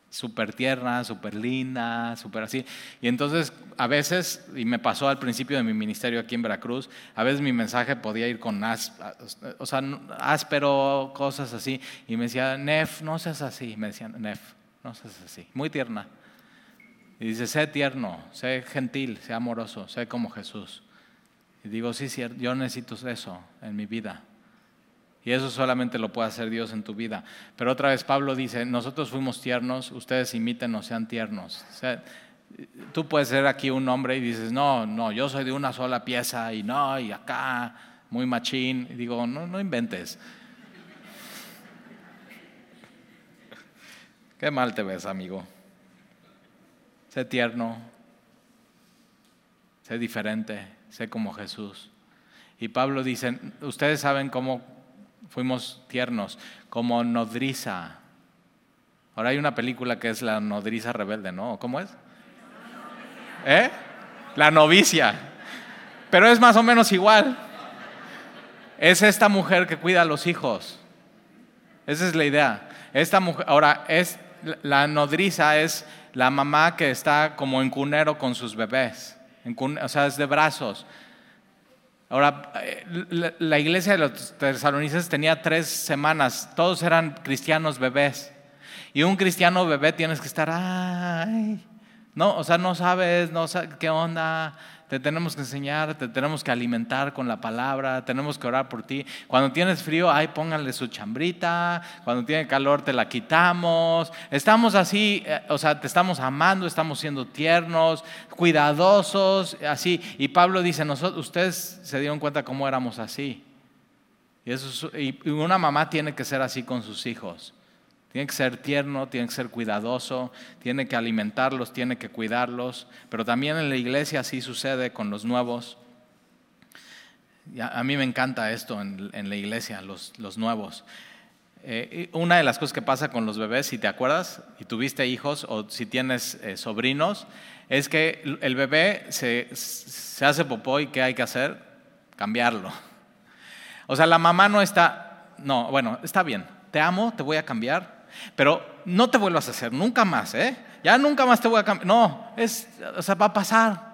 Súper tierna, súper linda, súper así. Y entonces a veces, y me pasó al principio de mi ministerio aquí en Veracruz, a veces mi mensaje podía ir con o sea, áspero, cosas así. Y me decía, Nef, no seas así. Me decían, Nef, no seas así. Muy tierna. Y dice, sé tierno, sé gentil, sé amoroso, sé como Jesús. Y digo, sí, cierto, yo necesito eso en mi vida. Y eso solamente lo puede hacer Dios en tu vida. Pero otra vez Pablo dice, nosotros fuimos tiernos, ustedes imítenos, sean tiernos. tú puedes ser aquí un hombre y dices, no, no, yo soy de una sola pieza y no, y acá, muy machín. Y digo, no, no inventes. Qué mal te ves, amigo. Sé tierno, sé diferente sé como Jesús. Y Pablo dice, ustedes saben cómo fuimos tiernos, como nodriza. Ahora hay una película que es La nodriza rebelde, ¿no? ¿Cómo es? ¿Eh? La novicia. Pero es más o menos igual. Es esta mujer que cuida a los hijos. Esa es la idea. Esta mujer, ahora, es, la nodriza es la mamá que está como en cunero con sus bebés o sea, es de brazos. Ahora, eh, la iglesia de los tesalonicenses tenía tres semanas, todos eran cristianos bebés. Y un cristiano bebé tienes que estar, ay, no, o sea, no sabes, no sabes qué onda, te tenemos que enseñar, te tenemos que alimentar con la palabra, tenemos que orar por ti. Cuando tienes frío, ay, pónganle su chambrita, cuando tiene calor te la quitamos. Estamos así, eh, o sea, te estamos amando, estamos siendo tiernos, cuidadosos, así. Y Pablo dice, nosotros, ustedes se dieron cuenta cómo éramos así. Y, eso, y una mamá tiene que ser así con sus hijos. Tiene que ser tierno, tiene que ser cuidadoso, tiene que alimentarlos, tiene que cuidarlos, pero también en la iglesia así sucede con los nuevos. A mí me encanta esto en, la iglesia, los, nuevos. Eh, una de las cosas que pasa con los bebés, si te acuerdas, y tuviste hijos o si tienes eh, sobrinos, es que el bebé se, se hace popó y ¿qué hay que hacer? Cambiarlo. O sea, la mamá no está, no, bueno, está bien, te amo, te voy a cambiar, pero no te vuelvas a hacer, nunca más, ¿eh? Ya nunca más te voy a cambiar. No, es, o sea, va a pasar.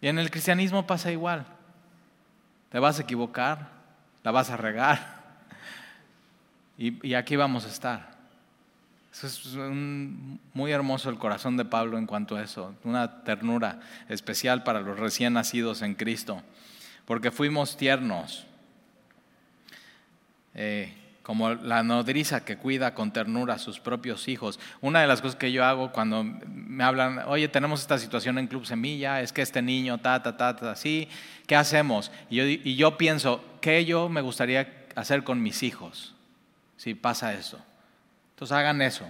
Y en el cristianismo pasa igual. Te vas a equivocar, la vas a regar. Y, aquí vamos a estar. es muy hermoso el corazón de Pablo en cuanto a eso, una ternura especial para los recién nacidos en Cristo, porque fuimos tiernos. Eh, como la nodriza que cuida con ternura a sus propios hijos. Una de las cosas que yo hago cuando me hablan, oye, tenemos esta situación en Club Semilla, es que este niño, ta, ta, ta, ta, así, ¿qué hacemos? Y yo, y yo pienso, ¿qué yo me gustaría hacer con mis hijos si pasa eso? Entonces hagan eso,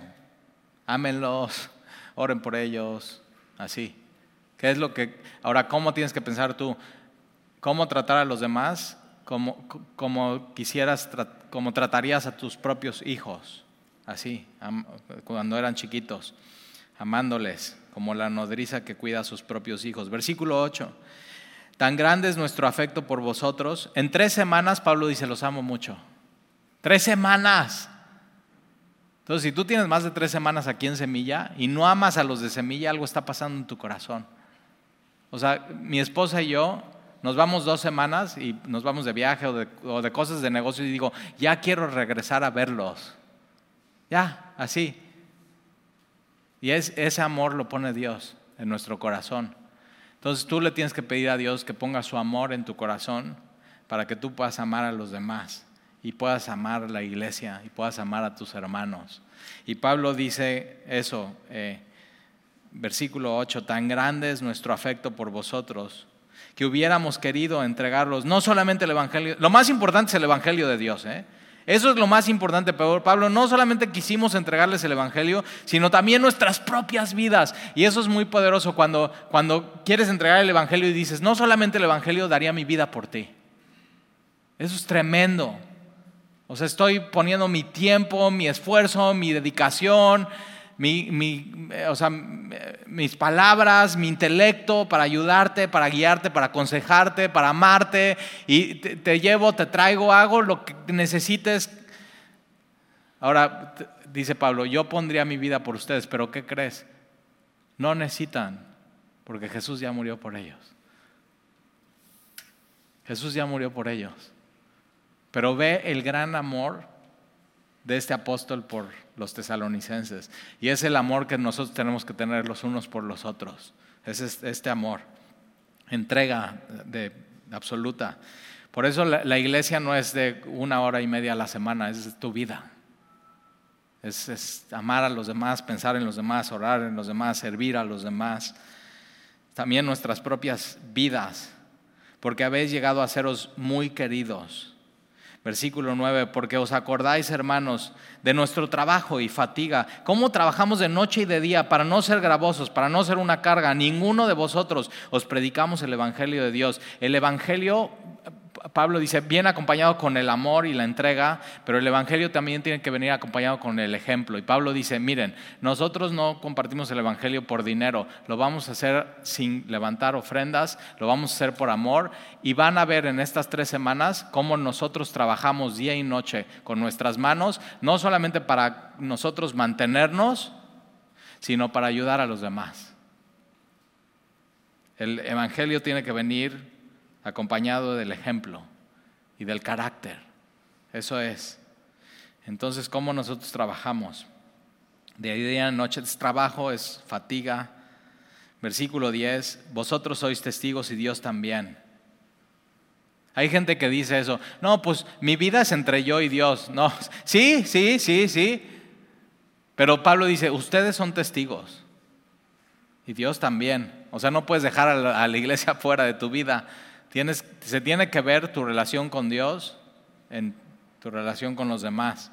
ámenlos, oren por ellos, así. ¿Qué es lo que... Ahora, ¿cómo tienes que pensar tú? ¿Cómo tratar a los demás? Como, como quisieras tratar como tratarías a tus propios hijos, así, cuando eran chiquitos, amándoles como la nodriza que cuida a sus propios hijos. Versículo 8. Tan grande es nuestro afecto por vosotros. En tres semanas, Pablo dice, los amo mucho. Tres semanas. Entonces, si tú tienes más de tres semanas aquí en Semilla y no amas a los de Semilla, algo está pasando en tu corazón. O sea, mi esposa y yo nos vamos dos semanas y nos vamos de viaje o de, cosas de negocio y digo, ya quiero regresar a verlos. Ya, así. Y es, ese amor lo pone Dios en nuestro corazón. Entonces tú le tienes que pedir a Dios que ponga su amor en tu corazón para que tú puedas amar a los demás y puedas amar a la iglesia y puedas amar a tus hermanos. Y Pablo dice eso, eh, versículo 8, tan grande es nuestro afecto por vosotros que hubiéramos querido entregarlos, no solamente el Evangelio, lo más importante es el Evangelio de Dios. ¿eh? Eso es lo más importante, Pablo. No solamente quisimos entregarles el Evangelio, sino también nuestras propias vidas. Y eso es muy poderoso cuando, cuando quieres entregar el Evangelio y dices, no solamente el Evangelio daría mi vida por ti. Eso es tremendo. O sea, estoy poniendo mi tiempo, mi esfuerzo, mi dedicación, mi, o sea, mis palabras, mi intelecto para ayudarte, para guiarte, para aconsejarte, para amarte. Y te, llevo, te traigo, hago lo que necesites. Ahora, dice Pablo, yo pondría mi vida por ustedes, pero ¿qué crees? No necesitan, porque Jesús ya murió por ellos. Jesús ya murió por ellos. Pero ve el gran amor de este apóstol por los tesalonicenses. Y es el amor que nosotros tenemos que tener los unos por los otros. Es este amor. Entrega de, absoluta. Por eso la, iglesia no es de una hora y media a la semana, es tu vida. Es, es, amar a los demás, pensar en los demás, orar en los demás, servir a los demás. También nuestras propias vidas, porque habéis llegado a seros muy queridos Versículo 9, porque os acordáis, hermanos, de nuestro trabajo y fatiga, cómo trabajamos de noche y de día para no ser gravosos, para no ser una carga. Ninguno de vosotros os predicamos el Evangelio de Dios. El Evangelio Pablo dice, viene acompañado con el amor y la entrega, pero el Evangelio también tiene que venir acompañado con el ejemplo. Y Pablo dice, miren, nosotros no compartimos el Evangelio por dinero, lo vamos a hacer sin levantar ofrendas, lo vamos a hacer por amor y van a ver en estas tres semanas cómo nosotros trabajamos día y noche con nuestras manos, no solamente para nosotros mantenernos, sino para ayudar a los demás. El Evangelio tiene que venir acompañado del ejemplo y del carácter. Eso es. Entonces, ¿cómo nosotros trabajamos? De día a noche es trabajo, es fatiga. Versículo 10, vosotros sois testigos y Dios también. Hay gente que dice eso, no, pues mi vida es entre yo y Dios. No, sí, sí, sí, sí. Pero Pablo dice, ustedes son testigos y Dios también. O sea, no puedes dejar a la iglesia fuera de tu vida se tiene que ver tu relación con Dios en tu relación con los demás.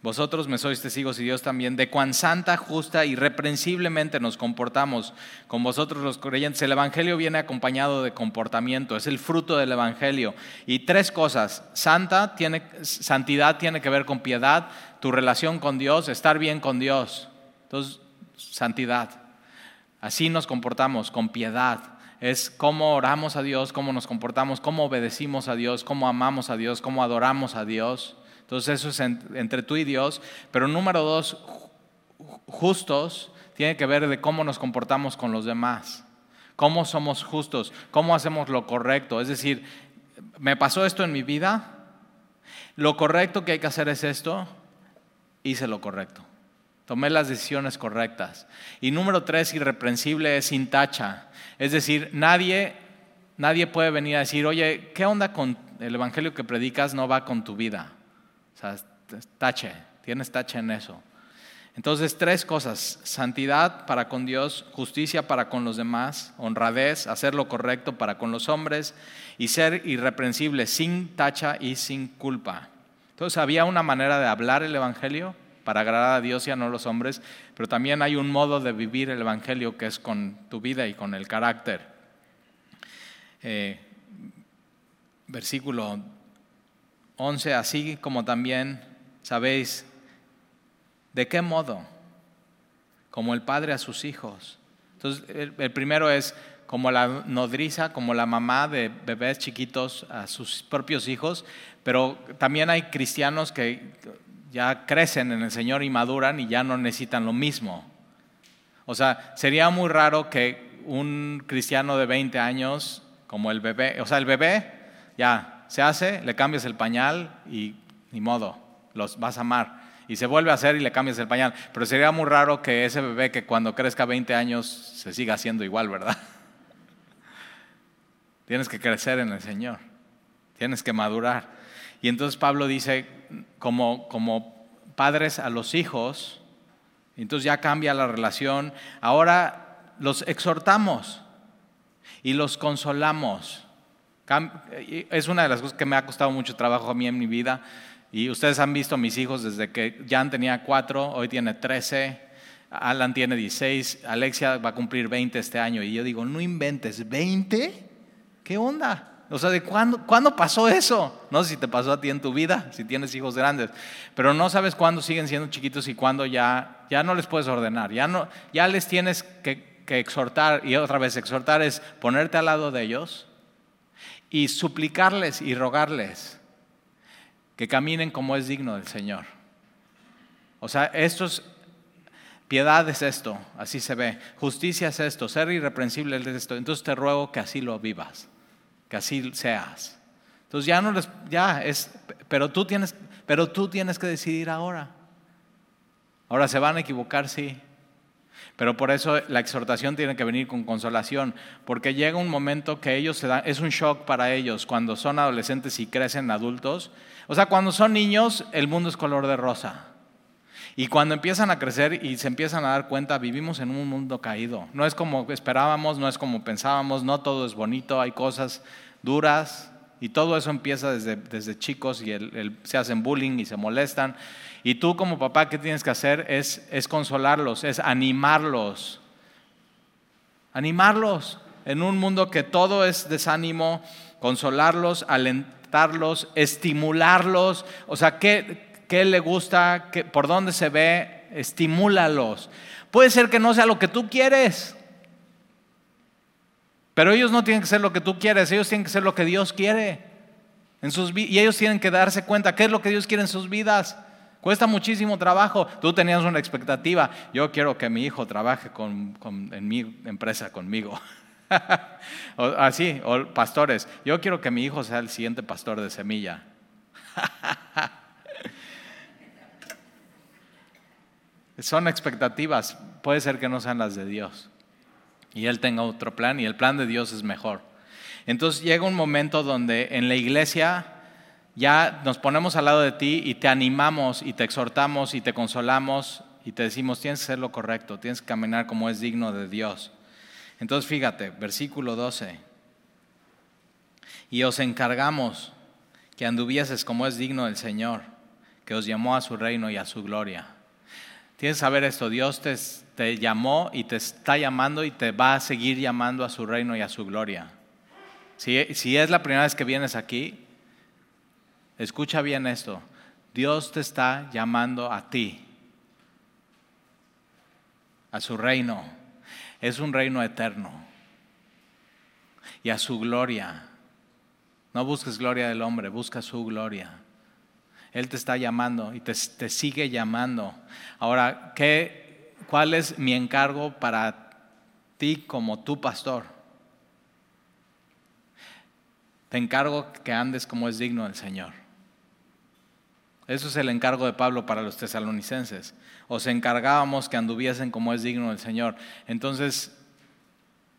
Vosotros me sois testigos y Dios también de cuán santa, justa y reprensiblemente nos comportamos con vosotros los creyentes. El Evangelio viene acompañado de comportamiento, es el fruto del Evangelio. Y tres cosas, santa tiene, santidad tiene que ver con piedad, tu relación con Dios, estar bien con Dios. Entonces, santidad. Así nos comportamos, con piedad es cómo oramos a Dios, cómo nos comportamos, cómo obedecimos a Dios, cómo amamos a Dios, cómo adoramos a Dios. Entonces eso es entre tú y Dios. Pero número dos, justos tiene que ver de cómo nos comportamos con los demás. Cómo somos justos, cómo hacemos lo correcto. Es decir, me pasó esto en mi vida, lo correcto que hay que hacer es esto, hice lo correcto. Tomé las decisiones correctas. Y número tres, irreprensible, es sin tacha. Es decir, nadie, nadie puede venir a decir, oye, ¿qué onda con el evangelio que predicas? No va con tu vida. O sea, tache, tienes tache en eso. Entonces, tres cosas, santidad para con Dios, justicia para con los demás, honradez, hacer lo correcto para con los hombres y ser irreprensible, sin tacha y sin culpa. Entonces había una manera de hablar el Evangelio para agradar a Dios y a no los hombres, pero también hay un modo de vivir el Evangelio que es con tu vida y con el carácter. Eh, versículo 11, así como también sabéis de qué modo, como el padre a sus hijos. Entonces, el primero es como la nodriza, como la mamá de bebés chiquitos a sus propios hijos, pero también hay cristianos que ya crecen en el Señor y maduran y ya no necesitan lo mismo. O sea, sería muy raro que un cristiano de 20 años, como el bebé, o sea, el bebé ya se hace, le cambias el pañal y ni modo, los vas a amar. Y se vuelve a hacer y le cambias el pañal. Pero sería muy raro que ese bebé que cuando crezca 20 años se siga haciendo igual, ¿verdad? Tienes que crecer en el Señor. Tienes que madurar. Y entonces Pablo dice, como, como padres a los hijos, entonces ya cambia la relación. Ahora los exhortamos y los consolamos. Es una de las cosas que me ha costado mucho trabajo a mí en mi vida. Y ustedes han visto a mis hijos desde que Jan tenía cuatro, hoy tiene trece, Alan tiene dieciséis, Alexia va a cumplir veinte este año. Y yo digo, no inventes, ¿veinte? ¿Qué onda? O sea, ¿de cuándo, cuándo pasó eso? No sé si te pasó a ti en tu vida, si tienes hijos grandes, pero no sabes cuándo siguen siendo chiquitos y cuándo ya, ya no les puedes ordenar, ya, no, ya les tienes que, exhortar, y otra vez exhortar es ponerte al lado de ellos y suplicarles y rogarles que caminen como es digno del Señor. O sea, esto es, piedad es esto, así se ve, justicia es esto, ser irreprensible es esto, entonces te ruego que así lo vivas que así seas. Entonces ya no les, ya es, pero tú tienes, pero tú tienes que decidir ahora. Ahora se van a equivocar, sí. Pero por eso la exhortación tiene que venir con consolación, porque llega un momento que ellos se dan, es un shock para ellos cuando son adolescentes y crecen adultos. O sea, cuando son niños, el mundo es color de rosa. Y cuando empiezan a crecer y se empiezan a dar cuenta, vivimos en un mundo caído. No es como esperábamos, no es como pensábamos, no todo es bonito, hay cosas duras y todo eso empieza desde, desde chicos y se hacen bullying y se molestan. Y tú como papá, ¿qué tienes que hacer? Es, es consolarlos, es animarlos. Animarlos en un mundo que todo es desánimo, consolarlos, alentarlos, estimularlos. O sea, ¿qué, qué le gusta, por dónde se ve, estimúlalos. Puede ser que no sea lo que tú quieres, pero ellos no tienen que ser lo que tú quieres, ellos tienen que ser lo que Dios quiere. En sus, y ellos tienen que darse cuenta qué es lo que Dios quiere en sus vidas. Cuesta muchísimo trabajo. Tú tenías una expectativa. Yo quiero que mi hijo trabaje en mi empresa conmigo. así, o pastores. Yo quiero que mi hijo sea el siguiente pastor de semilla. Son expectativas, puede ser que no sean las de Dios. Y Él tenga otro plan y el plan de Dios es mejor. Entonces llega un momento donde en la iglesia ya nos ponemos al lado de ti y te animamos y te exhortamos y te consolamos y te decimos, tienes que hacer lo correcto, tienes que caminar como es digno de Dios. Entonces fíjate, versículo 12. Y os encargamos que anduvieses como es digno del Señor, que os llamó a su reino y a su gloria. Tienes que saber esto, Dios te, te, llamó y te está llamando y te va a seguir llamando a su reino y a su gloria. Si, si es la primera vez que vienes aquí, escucha bien esto, Dios te está llamando a ti, a su reino. Es un reino eterno y a su gloria. No busques gloria del hombre, busca su gloria. Él te está llamando y te, sigue llamando. Ahora, ¿qué, ¿cuál es mi encargo para ti como tu pastor? Te encargo que andes como es digno del Señor. Eso es el encargo de Pablo para los tesalonicenses. Os encargábamos que anduviesen como es digno del Señor. Entonces,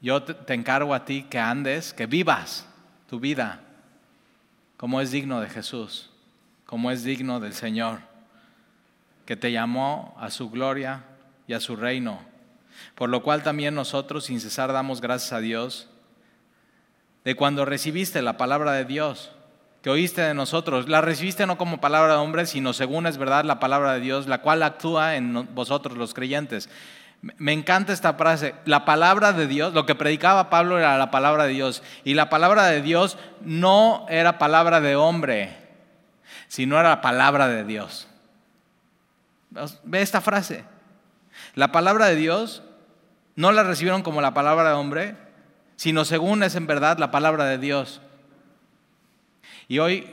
yo te encargo a ti que andes, que vivas tu vida como es digno de Jesús, como es digno del Señor, que te llamó a su gloria y a su reino. Por lo cual también nosotros sin cesar damos gracias a Dios de cuando recibiste la palabra de Dios que oíste de nosotros. La recibiste no como palabra de hombre, sino según es verdad la palabra de Dios, la cual actúa en vosotros los creyentes. Me encanta esta frase. La palabra de Dios, lo que predicaba Pablo era la palabra de Dios. Y la palabra de Dios no era palabra de hombre, sino era la palabra de Dios. Ve esta frase. La palabra de Dios no la recibieron como la palabra de hombre, sino según es en verdad la palabra de Dios. Y hoy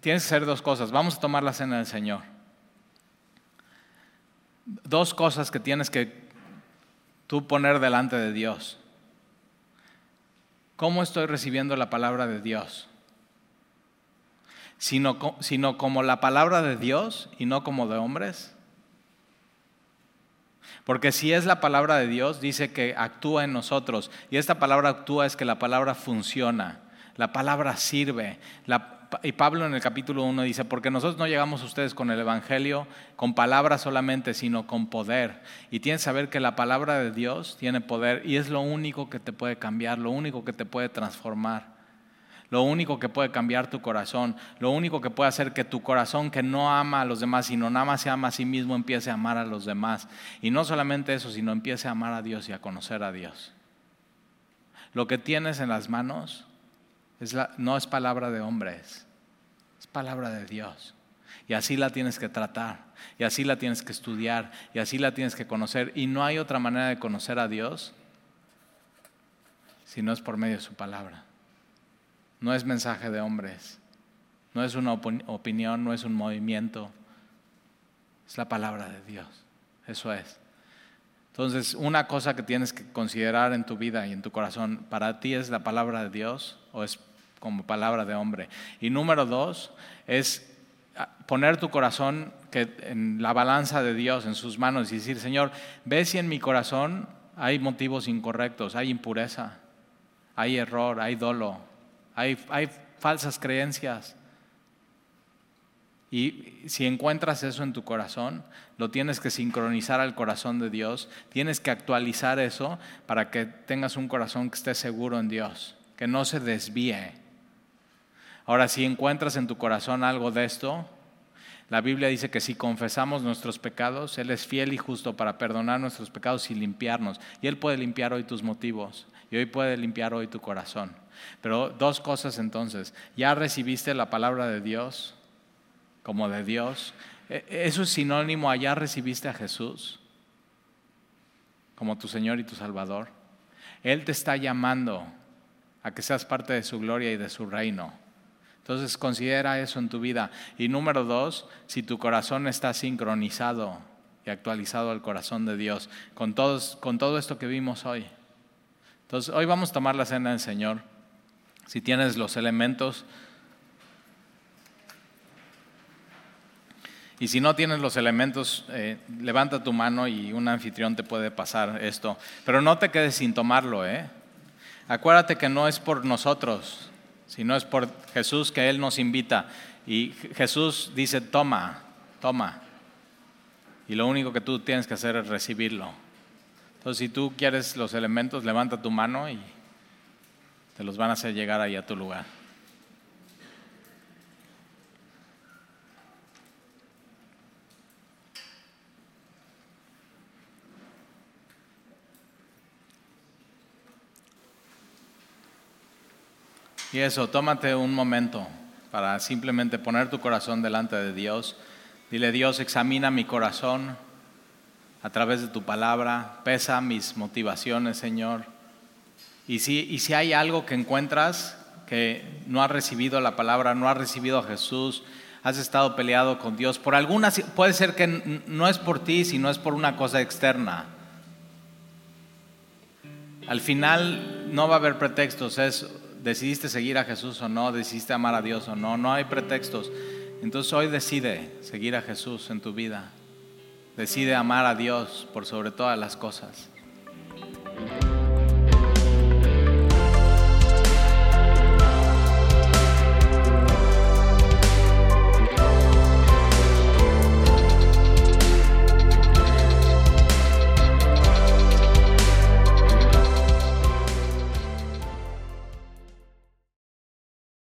tienes que hacer dos cosas. Vamos a tomar la cena del Señor. Dos cosas que tienes que tú poner delante de Dios. ¿Cómo estoy recibiendo la palabra de Dios? Sino, como la palabra de Dios y no como de hombres. Porque si es la palabra de Dios, dice que actúa en nosotros. Y esta palabra actúa es que la palabra funciona. La palabra sirve. y Pablo en el capítulo 1 dice, porque nosotros no llegamos a ustedes con el Evangelio, con palabras solamente, sino con poder. Y tienes que saber que la palabra de Dios tiene poder y es lo único que te puede cambiar, lo único que te puede transformar. Lo único que puede cambiar tu corazón, lo único que puede hacer que tu corazón que no ama a los demás, sino nada más se ama a sí mismo, empiece a amar a los demás. Y no solamente eso, sino empiece a amar a Dios y a conocer a Dios. Lo que tienes en las manos no es palabra de hombres, es palabra de Dios. Y así la tienes que tratar, y así la tienes que estudiar, y así la tienes que conocer. Y no hay otra manera de conocer a Dios si no es por medio de su palabra. No es mensaje de hombres, no es una opinión, no es un movimiento, es la palabra de Dios. Eso es. Entonces, una cosa que tienes que considerar en tu vida y en tu corazón, ¿para ti es la palabra de Dios o es como palabra de hombre? Y número dos, es poner tu corazón en la balanza de Dios, en sus manos, y decir, Señor, ve si en mi corazón hay motivos incorrectos, hay impureza, hay error, hay dolo, hay, falsas creencias. Y si encuentras eso en tu corazón, lo tienes que sincronizar al corazón de Dios, tienes que actualizar eso para que tengas un corazón que esté seguro en Dios, que no se desvíe. Ahora, si encuentras en tu corazón algo de esto, la Biblia dice que si confesamos nuestros pecados, Él es fiel y justo para perdonar nuestros pecados y limpiarnos. Y Él puede limpiar hoy tus motivos y hoy puede limpiar hoy tu corazón. Pero dos cosas entonces, ya recibiste la palabra de Dios como de Dios. E, eso es sinónimo, allá recibiste a Jesús como tu Señor y tu Salvador. Él te está llamando a que seas parte de su gloria y de su reino. Entonces considera eso en tu vida. Y número dos, si tu corazón está sincronizado y actualizado al corazón de Dios, con, todos, con todo esto que vimos hoy. Entonces hoy vamos a tomar la cena del Señor. Si tienes los elementos, Y si no tienes los elementos, eh, levanta tu mano y un anfitrión te puede pasar esto. Pero no te quedes sin tomarlo, ¿eh? Acuérdate que no es por nosotros, sino es por Jesús que Él nos invita. Y Jesús dice, toma, toma. Y lo único que tú tienes que hacer es recibirlo. Entonces, si tú quieres los elementos, levanta tu mano y te los van a hacer llegar ahí a tu lugar. Y eso, tómate un momento para simplemente poner tu corazón delante de Dios. Dile, Dios, examina mi corazón a través de tu palabra, pesa mis motivaciones, Señor. Y si, y si hay algo que encuentras que no ha recibido la palabra, no ha recibido a Jesús, has estado peleado con Dios. Por algunas, puede ser que no es por ti, sino es por una cosa externa. Al final no va a haber pretextos, es decidiste seguir a Jesús o no, decidiste amar a Dios o no, no hay pretextos. Entonces hoy decide seguir a Jesús en tu vida. Decide amar a Dios por sobre todas las cosas.